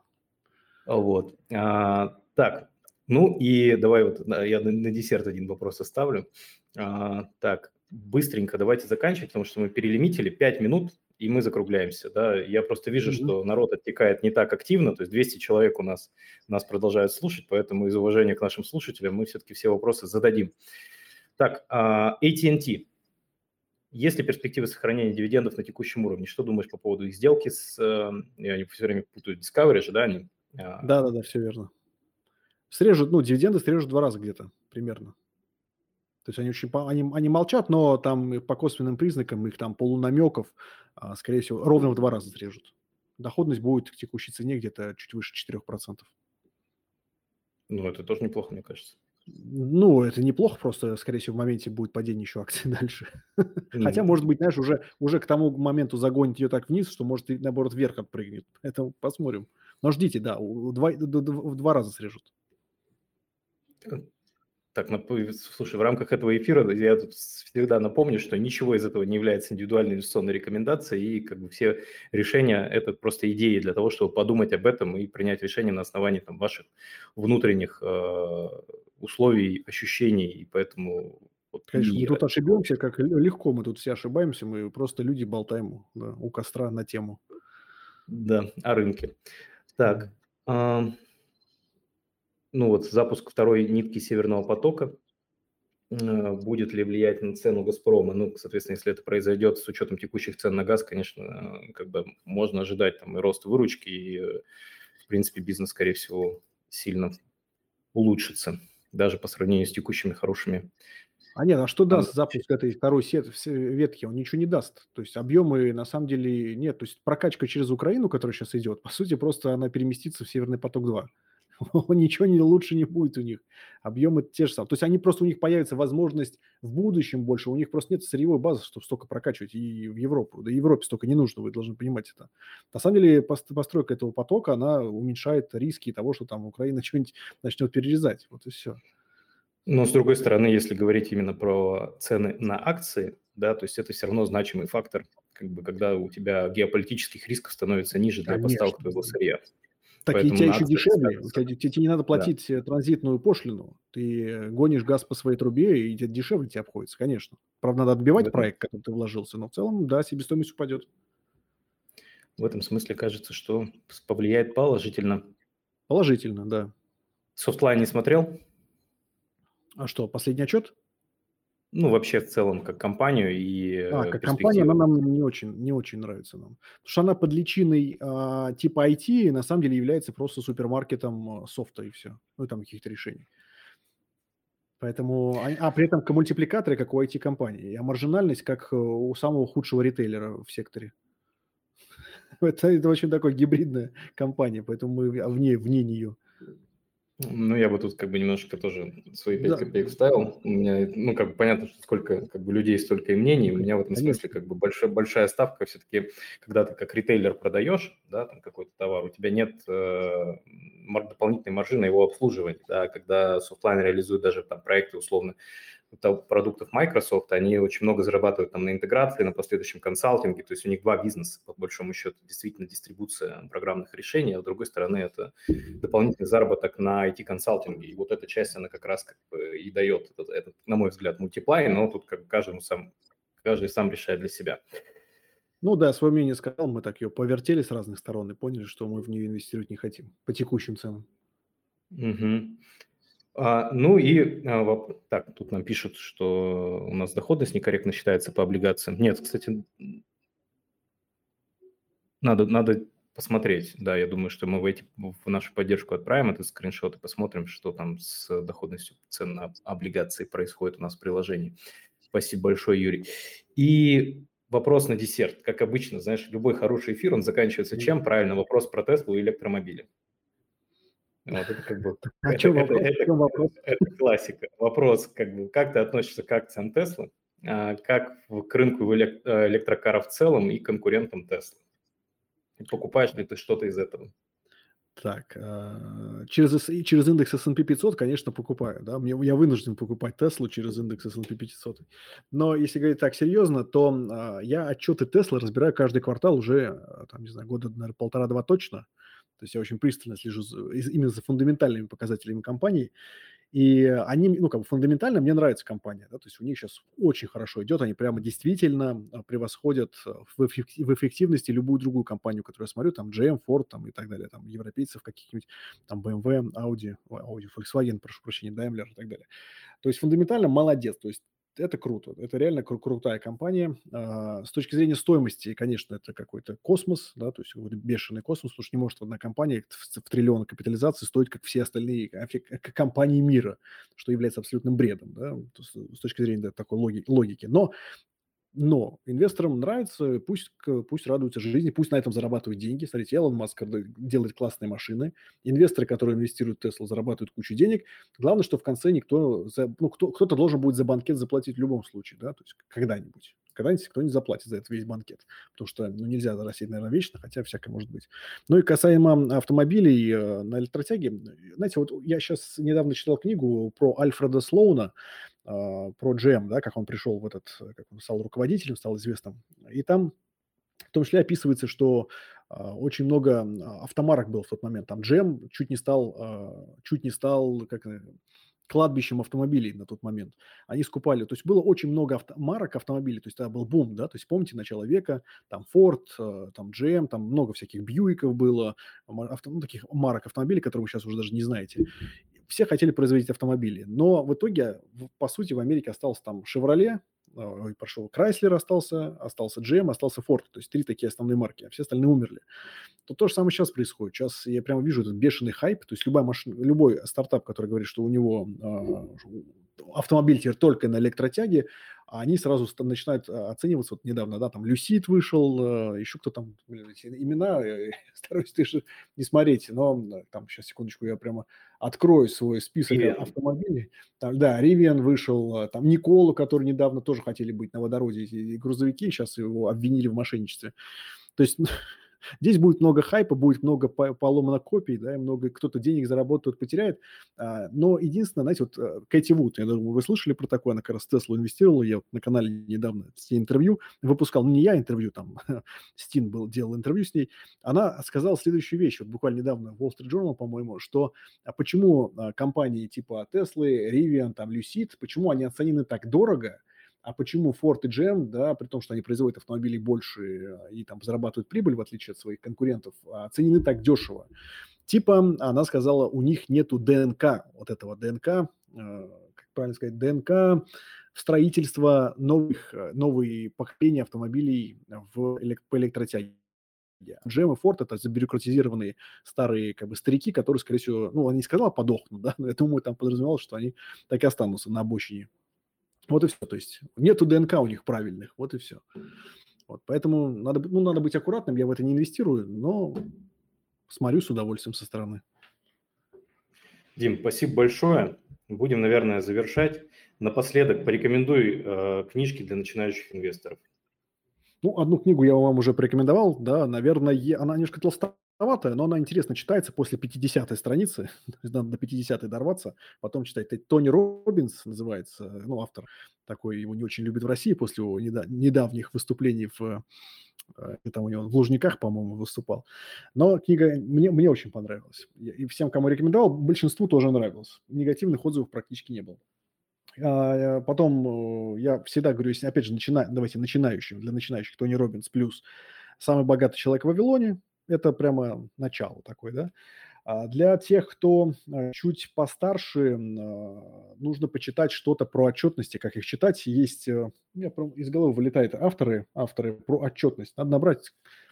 Вот. А, так, ну и давай вот я на, на десерт один вопрос оставлю. А, так, быстренько давайте заканчивать, потому что мы перелимитили 5 минут, и мы закругляемся. Да? Я просто вижу, mm-hmm. что народ оттекает не так активно, то есть 200 человек у нас, нас продолжают слушать, поэтому из уважения к нашим слушателям мы все-таки все вопросы зададим. Так, а, AT&T. Есть ли перспективы сохранения дивидендов на текущем уровне? Что думаешь по поводу их сделки с... Я все время путаю Discovery же, да? Они, а? да, да, да, все верно. Срежут, ну, дивиденды срежут два раза где-то примерно. То есть они очень, они, они молчат, но там по косвенным признакам их там полунамеков, а, скорее всего, ровно в два раза срежут. Доходность будет к текущей цене где-то чуть выше 4%. Ну, это тоже неплохо, мне кажется. Ну, это неплохо, просто, скорее всего, в моменте будет падение еще акций дальше. Mm-hmm. Хотя, может быть, знаешь, уже, уже к тому моменту загонит ее так вниз, что, может, и, наоборот, вверх отпрыгнет. Это посмотрим. Но ждите, да, в два, в два раза срежут. Так, слушай, в рамках этого эфира я тут всегда напомню, что ничего из этого не является индивидуальной инвестиционной рекомендацией, и как бы все решения – это просто идеи для того, чтобы подумать об этом и принять решение на основании там, ваших внутренних э, условий, ощущений, и поэтому… Вот, Конечно, и мы тут ошибемся, как легко мы тут все ошибаемся, мы просто люди болтаем да, у костра на тему. Да, о рынке. Так, э, ну вот запуск второй нитки Северного потока э, будет ли влиять на цену Газпрома. Ну, соответственно, если это произойдет с учетом текущих цен на газ, конечно, э, как бы можно ожидать там и рост выручки, и, э, в принципе, бизнес, скорее всего, сильно улучшится, даже по сравнению с текущими хорошими. А нет, а что даст запуск этой второй сет, ветки? Он ничего не даст. То есть объемы на самом деле нет. То есть прокачка через Украину, которая сейчас идет, по сути, просто она переместится в Северный поток-2. ничего не лучше не будет у них. Объемы те же самые. То есть они просто, у них появится возможность в будущем больше, у них просто нет сырьевой базы, чтобы столько прокачивать и в Европу. Да и Европе столько не нужно, вы должны понимать это. На самом деле постройка этого потока, она уменьшает риски того, что там Украина что-нибудь начнет перерезать. Вот и все. Но с другой стороны, если говорить именно про цены на акции, да, то есть это все равно значимый фактор, как бы, когда у тебя геополитических рисков становится ниже для Конечно. поставок твоего сырья. Так Поэтому и тебе еще дешевле, тебя, тебе, тебе не надо платить да. Э, транзитную пошлину, ты гонишь газ по своей трубе, и тебе дешевле тебе обходится, конечно. Правда, надо отбивать этом... проект, который ты вложился, но в целом, да, себестоимость упадет. В этом смысле кажется, что повлияет положительно. Положительно, да. Софтлайн не смотрел? А что, последний отчет? Ну, вообще в целом, как компанию и А, как компания она нам не очень, не очень нравится нам. Потому что она под личиной а, типа IT на самом деле является просто супермаркетом а, софта и все. Ну, и там каких-то решений. Поэтому, а, а при этом к мультипликаторы, как у IT-компании, а маржинальность, как э, у самого худшего ритейлера в секторе. Это, это очень такая гибридная компания, поэтому мы вне, вне нее. Ну, я бы тут как бы немножко тоже свои 5 да. копеек вставил. У меня, ну, как бы понятно, что сколько как бы людей, столько и мнений. У меня в этом Конечно. смысле как бы большая, большая ставка все-таки, когда ты как ритейлер продаешь, да, там какой-то товар, у тебя нет э, дополнительной маржи на его обслуживание, да, когда софтлайн реализует даже там проекты условно продуктов Microsoft, они очень много зарабатывают там на интеграции, на последующем консалтинге, то есть у них два бизнеса, по большому счету, действительно дистрибуция программных решений, а с другой стороны это дополнительный заработок на IT-консалтинге, и вот эта часть, она как раз как бы и дает этот, этот на мой взгляд, multiple, но тут как каждому сам, каждый сам решает для себя. Ну да, свое мнение сказал, мы так ее повертели с разных сторон и поняли, что мы в нее инвестировать не хотим по текущим ценам. Угу. А, ну и а, так, тут нам пишут, что у нас доходность некорректно считается по облигациям. Нет, кстати, надо, надо посмотреть. Да, я думаю, что мы в, эти, в нашу поддержку отправим этот скриншот и посмотрим, что там с доходностью цен на облигации происходит у нас в приложении. Спасибо большое, Юрий. И вопрос на десерт. Как обычно, знаешь, любой хороший эфир, он заканчивается чем? Правильно, вопрос про Теслу и электромобили. Вот это как бы а это, это, вопрос? Это, вопрос? это классика. Вопрос, как бы, как ты относишься к акциям Tesla, а, как к рынку э, электрокаров в целом и конкурентам Tesla? Покупаешь ли ты что-то из этого? Так, а, через, через индекс S&P 500, конечно, покупаю, да, мне, я вынужден покупать Теслу через индекс S&P 500. Но если говорить так серьезно, то а, я отчеты Tesla разбираю каждый квартал уже, там, не знаю, года, наверное, полтора-два точно. То есть я очень пристально слежу за, именно за фундаментальными показателями компании. И они, ну, как бы фундаментально мне нравится компания, да, то есть у них сейчас очень хорошо идет, они прямо действительно а, превосходят а, в, эффективности любую другую компанию, которую я смотрю, там GM, Ford там, и так далее, там европейцев каких-нибудь, там BMW, Audi, Audi, Volkswagen, прошу прощения, Daimler и так далее. То есть фундаментально молодец, то есть это круто. Это реально кру- крутая компания. А, с точки зрения стоимости, конечно, это какой-то космос, да, то есть какой-то бешеный космос, потому что не может одна компания в, в триллион капитализации стоить, как все остальные компании мира, что является абсолютным бредом, да, с точки зрения да, такой логики, логики. Но но инвесторам нравится, пусть, пусть радуются жизни, пусть на этом зарабатывают деньги. Смотрите, Элон Маск делает классные машины, инвесторы, которые инвестируют в Теслу, зарабатывают кучу денег. Главное, что в конце никто, за, ну, кто, кто-то должен будет за банкет заплатить в любом случае, да, то есть когда-нибудь. Когда-нибудь кто-нибудь заплатит за этот весь банкет, потому что ну, нельзя растить, наверное, вечно, хотя всякое может быть. Ну и касаемо автомобилей э, на электротяге, знаете, вот я сейчас недавно читал книгу про Альфреда Слоуна, про GM, да, как он пришел в этот, как он стал руководителем, стал известным. И там в том числе описывается, что а, очень много автомарок было в тот момент. Там GM чуть не стал, а, чуть не стал как, э, кладбищем автомобилей на тот момент. Они скупали, то есть было очень много марок автомобилей, то есть это был бум, да, то есть помните, начало века, там Ford, там GM, там много всяких Бьюиков было, авто, ну, таких марок автомобилей, которые вы сейчас уже даже не знаете все хотели производить автомобили. Но в итоге, по сути, в Америке остался там Chevrolet, ой, прошу, Chrysler остался, остался GM, остался Ford. То есть три такие основные марки, а все остальные умерли. То то же самое сейчас происходит. Сейчас я прямо вижу этот бешеный хайп. То есть любая машина, любой стартап, который говорит, что у него э, автомобиль теперь только на электротяге, они сразу начинают а, оцениваться. Вот недавно, да, там Люсид вышел, э, еще кто там, блин, эти имена, стараюсь тоже не смотреть, но там, сейчас, секундочку, я прямо открою свой список Rivian. автомобилей. Там, да, Ривиан вышел, э, там Николу, который недавно тоже хотели быть на водороде, и грузовики, сейчас его обвинили в мошенничестве. То есть Здесь будет много хайпа, будет много поломано копий, да, и много кто-то денег заработает, потеряет. А, но единственное, знаете, вот э, Кэти Вуд, я думаю, вы слышали про такое, она как раз Теслу инвестировала, я вот на канале недавно с ней интервью выпускал, ну не я интервью, там Стин был, делал интервью с ней, она сказала следующую вещь, вот буквально недавно в Wall Street Journal, по-моему, что а почему а, компании типа Теслы, Rivian, там, Lucid, почему они оценены так дорого, а почему Ford и GM, да, при том, что они производят автомобили больше э, и там зарабатывают прибыль, в отличие от своих конкурентов, оценены так дешево? Типа, она сказала, у них нету ДНК, вот этого ДНК, э, как правильно сказать, ДНК в строительство новых, э, новые поколения автомобилей в, по электротяге. GM и Ford – это забюрократизированные старые как бы старики, которые, скорее всего, ну, он не сказал подохнут, да, но я думаю, там подразумевалось, что они так и останутся на обочине. Вот и все. То есть нету ДНК у них правильных, вот и все. Вот, поэтому надо, ну, надо быть аккуратным, я в это не инвестирую, но смотрю с удовольствием со стороны. Дим, спасибо большое. Будем, наверное, завершать. Напоследок порекомендуй э, книжки для начинающих инвесторов. Ну, одну книгу я вам уже порекомендовал, да, наверное, она немножко толстоватая, но она интересно читается после 50-й страницы, надо до 50-й дорваться, потом читать. Тони Робинс называется, ну, автор такой, его не очень любят в России после его недавних выступлений в э, там у него в Лужниках, по-моему, выступал. Но книга мне, мне очень понравилась. И всем, кому рекомендовал, большинству тоже нравилась. Негативных отзывов практически не было. А, потом э, я всегда говорю, опять же, начина... давайте начинающим, для начинающих Тони Робинс плюс «Самый богатый человек в Вавилоне», это прямо начало такое, да. А для тех, кто э, чуть постарше, а, нужно почитать что-то про отчетности, как их читать. Есть, э, у меня из головы вылетают авторы, авторы про отчетность. Надо набрать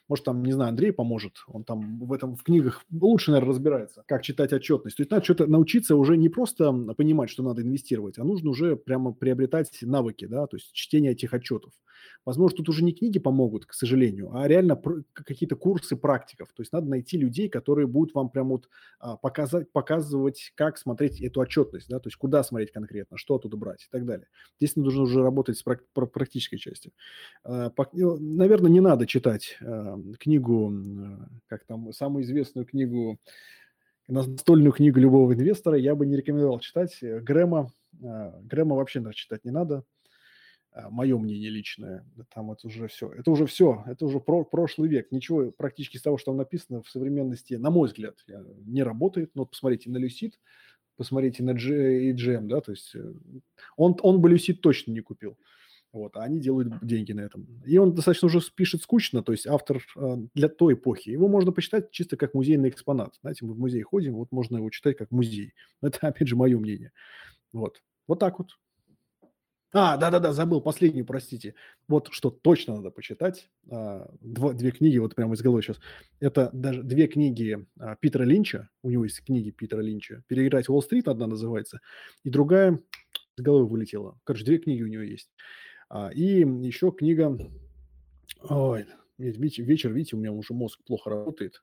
может, там, не знаю, Андрей поможет, он там в этом в книгах лучше, наверное, разбирается, как читать отчетность. То есть надо что-то научиться уже не просто понимать, что надо инвестировать, а нужно уже прямо приобретать навыки, да, то есть чтение этих отчетов. Возможно, тут уже не книги помогут, к сожалению, а реально какие-то курсы практиков. То есть надо найти людей, которые будут вам прямо вот а, показать, показывать, как смотреть эту отчетность, да, то есть куда смотреть конкретно, что оттуда брать и так далее. Здесь нужно уже работать с практической частью. А, ну, наверное, не надо читать а, книгу, как там, самую известную книгу, настольную книгу любого инвестора я бы не рекомендовал читать. Э, Грэма, а, Грэма вообще даже читать не надо. Мое мнение личное. Там это уже все. Это уже все. Это уже про прошлый век. Ничего практически из того, что там написано в современности, на мой взгляд, не работает. Но вот посмотрите на Люсид, посмотрите на GM, да, то есть э, он, он бы Люсид точно не купил. Вот, а они делают деньги на этом. И он достаточно уже пишет скучно, то есть автор э, для той эпохи. Его можно почитать чисто как музейный экспонат. Знаете, мы в музей ходим, вот можно его читать как музей. Это, опять же, мое мнение. Вот. Вот так вот. А, да-да-да, забыл последнюю, простите. Вот что точно надо почитать. А, дво, две книги, вот прямо из головы сейчас. Это даже две книги а, Питера Линча. У него есть книги Питера Линча. «Переиграть Уолл-стрит» одна называется. И другая из головы вылетела. Короче, две книги у него есть. А, и еще книга... Ой, вечер, вечер, видите, у меня уже мозг плохо работает.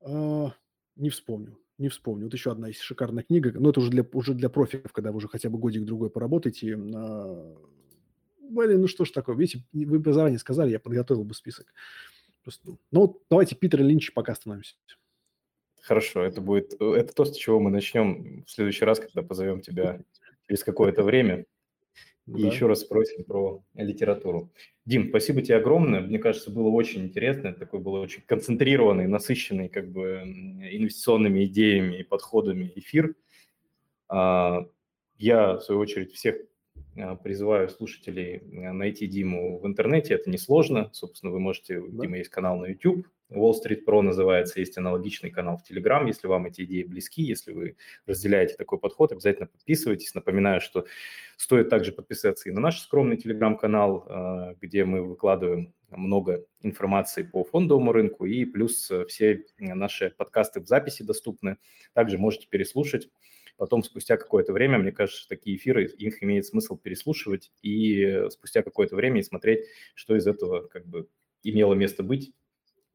А, не вспомню, не вспомню. Вот еще одна есть шикарная книга, но это уже для, уже для профиков, когда вы уже хотя бы годик-другой поработаете. Блин, ну что ж такое, видите, вы бы заранее сказали, я подготовил бы список. Просто, ну вот давайте Питер Линч пока остановимся. Хорошо, это будет, это то, с чего мы начнем в следующий раз, когда позовем тебя через какое-то время. И да. еще раз спросим про литературу. Дим, спасибо тебе огромное. Мне кажется, было очень интересно. Такой был очень концентрированный, насыщенный как бы инвестиционными идеями и подходами эфир. А, я, в свою очередь, всех призываю слушателей а, найти Диму в интернете. Это несложно. Собственно, вы можете... Да. Дима есть канал на YouTube. Wall Street Pro называется, есть аналогичный канал в Telegram. Если вам эти идеи близки, если вы разделяете такой подход, обязательно подписывайтесь. Напоминаю, что стоит также подписаться и на наш скромный Telegram-канал, а, где мы выкладываем много информации по фондовому рынку, и плюс все наши подкасты в записи доступны. Также можете переслушать. Потом, спустя какое-то время, мне кажется, такие эфиры, их имеет смысл переслушивать и спустя какое-то время и смотреть, что из этого как бы имело место быть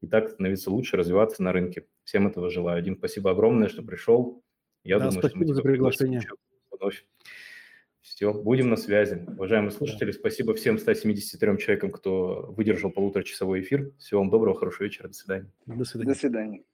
и так становиться лучше, развиваться на рынке. Всем этого желаю. Дим, спасибо огромное, что пришел. Я да, думаю, спасибо что мы за приглашение. Вновь. Все, будем на связи. Уважаемые слушатели, да. спасибо всем 173 человекам, кто выдержал полуторачасовой эфир. Всего вам доброго, хорошего вечера, до свидания. До свидания. До свидания.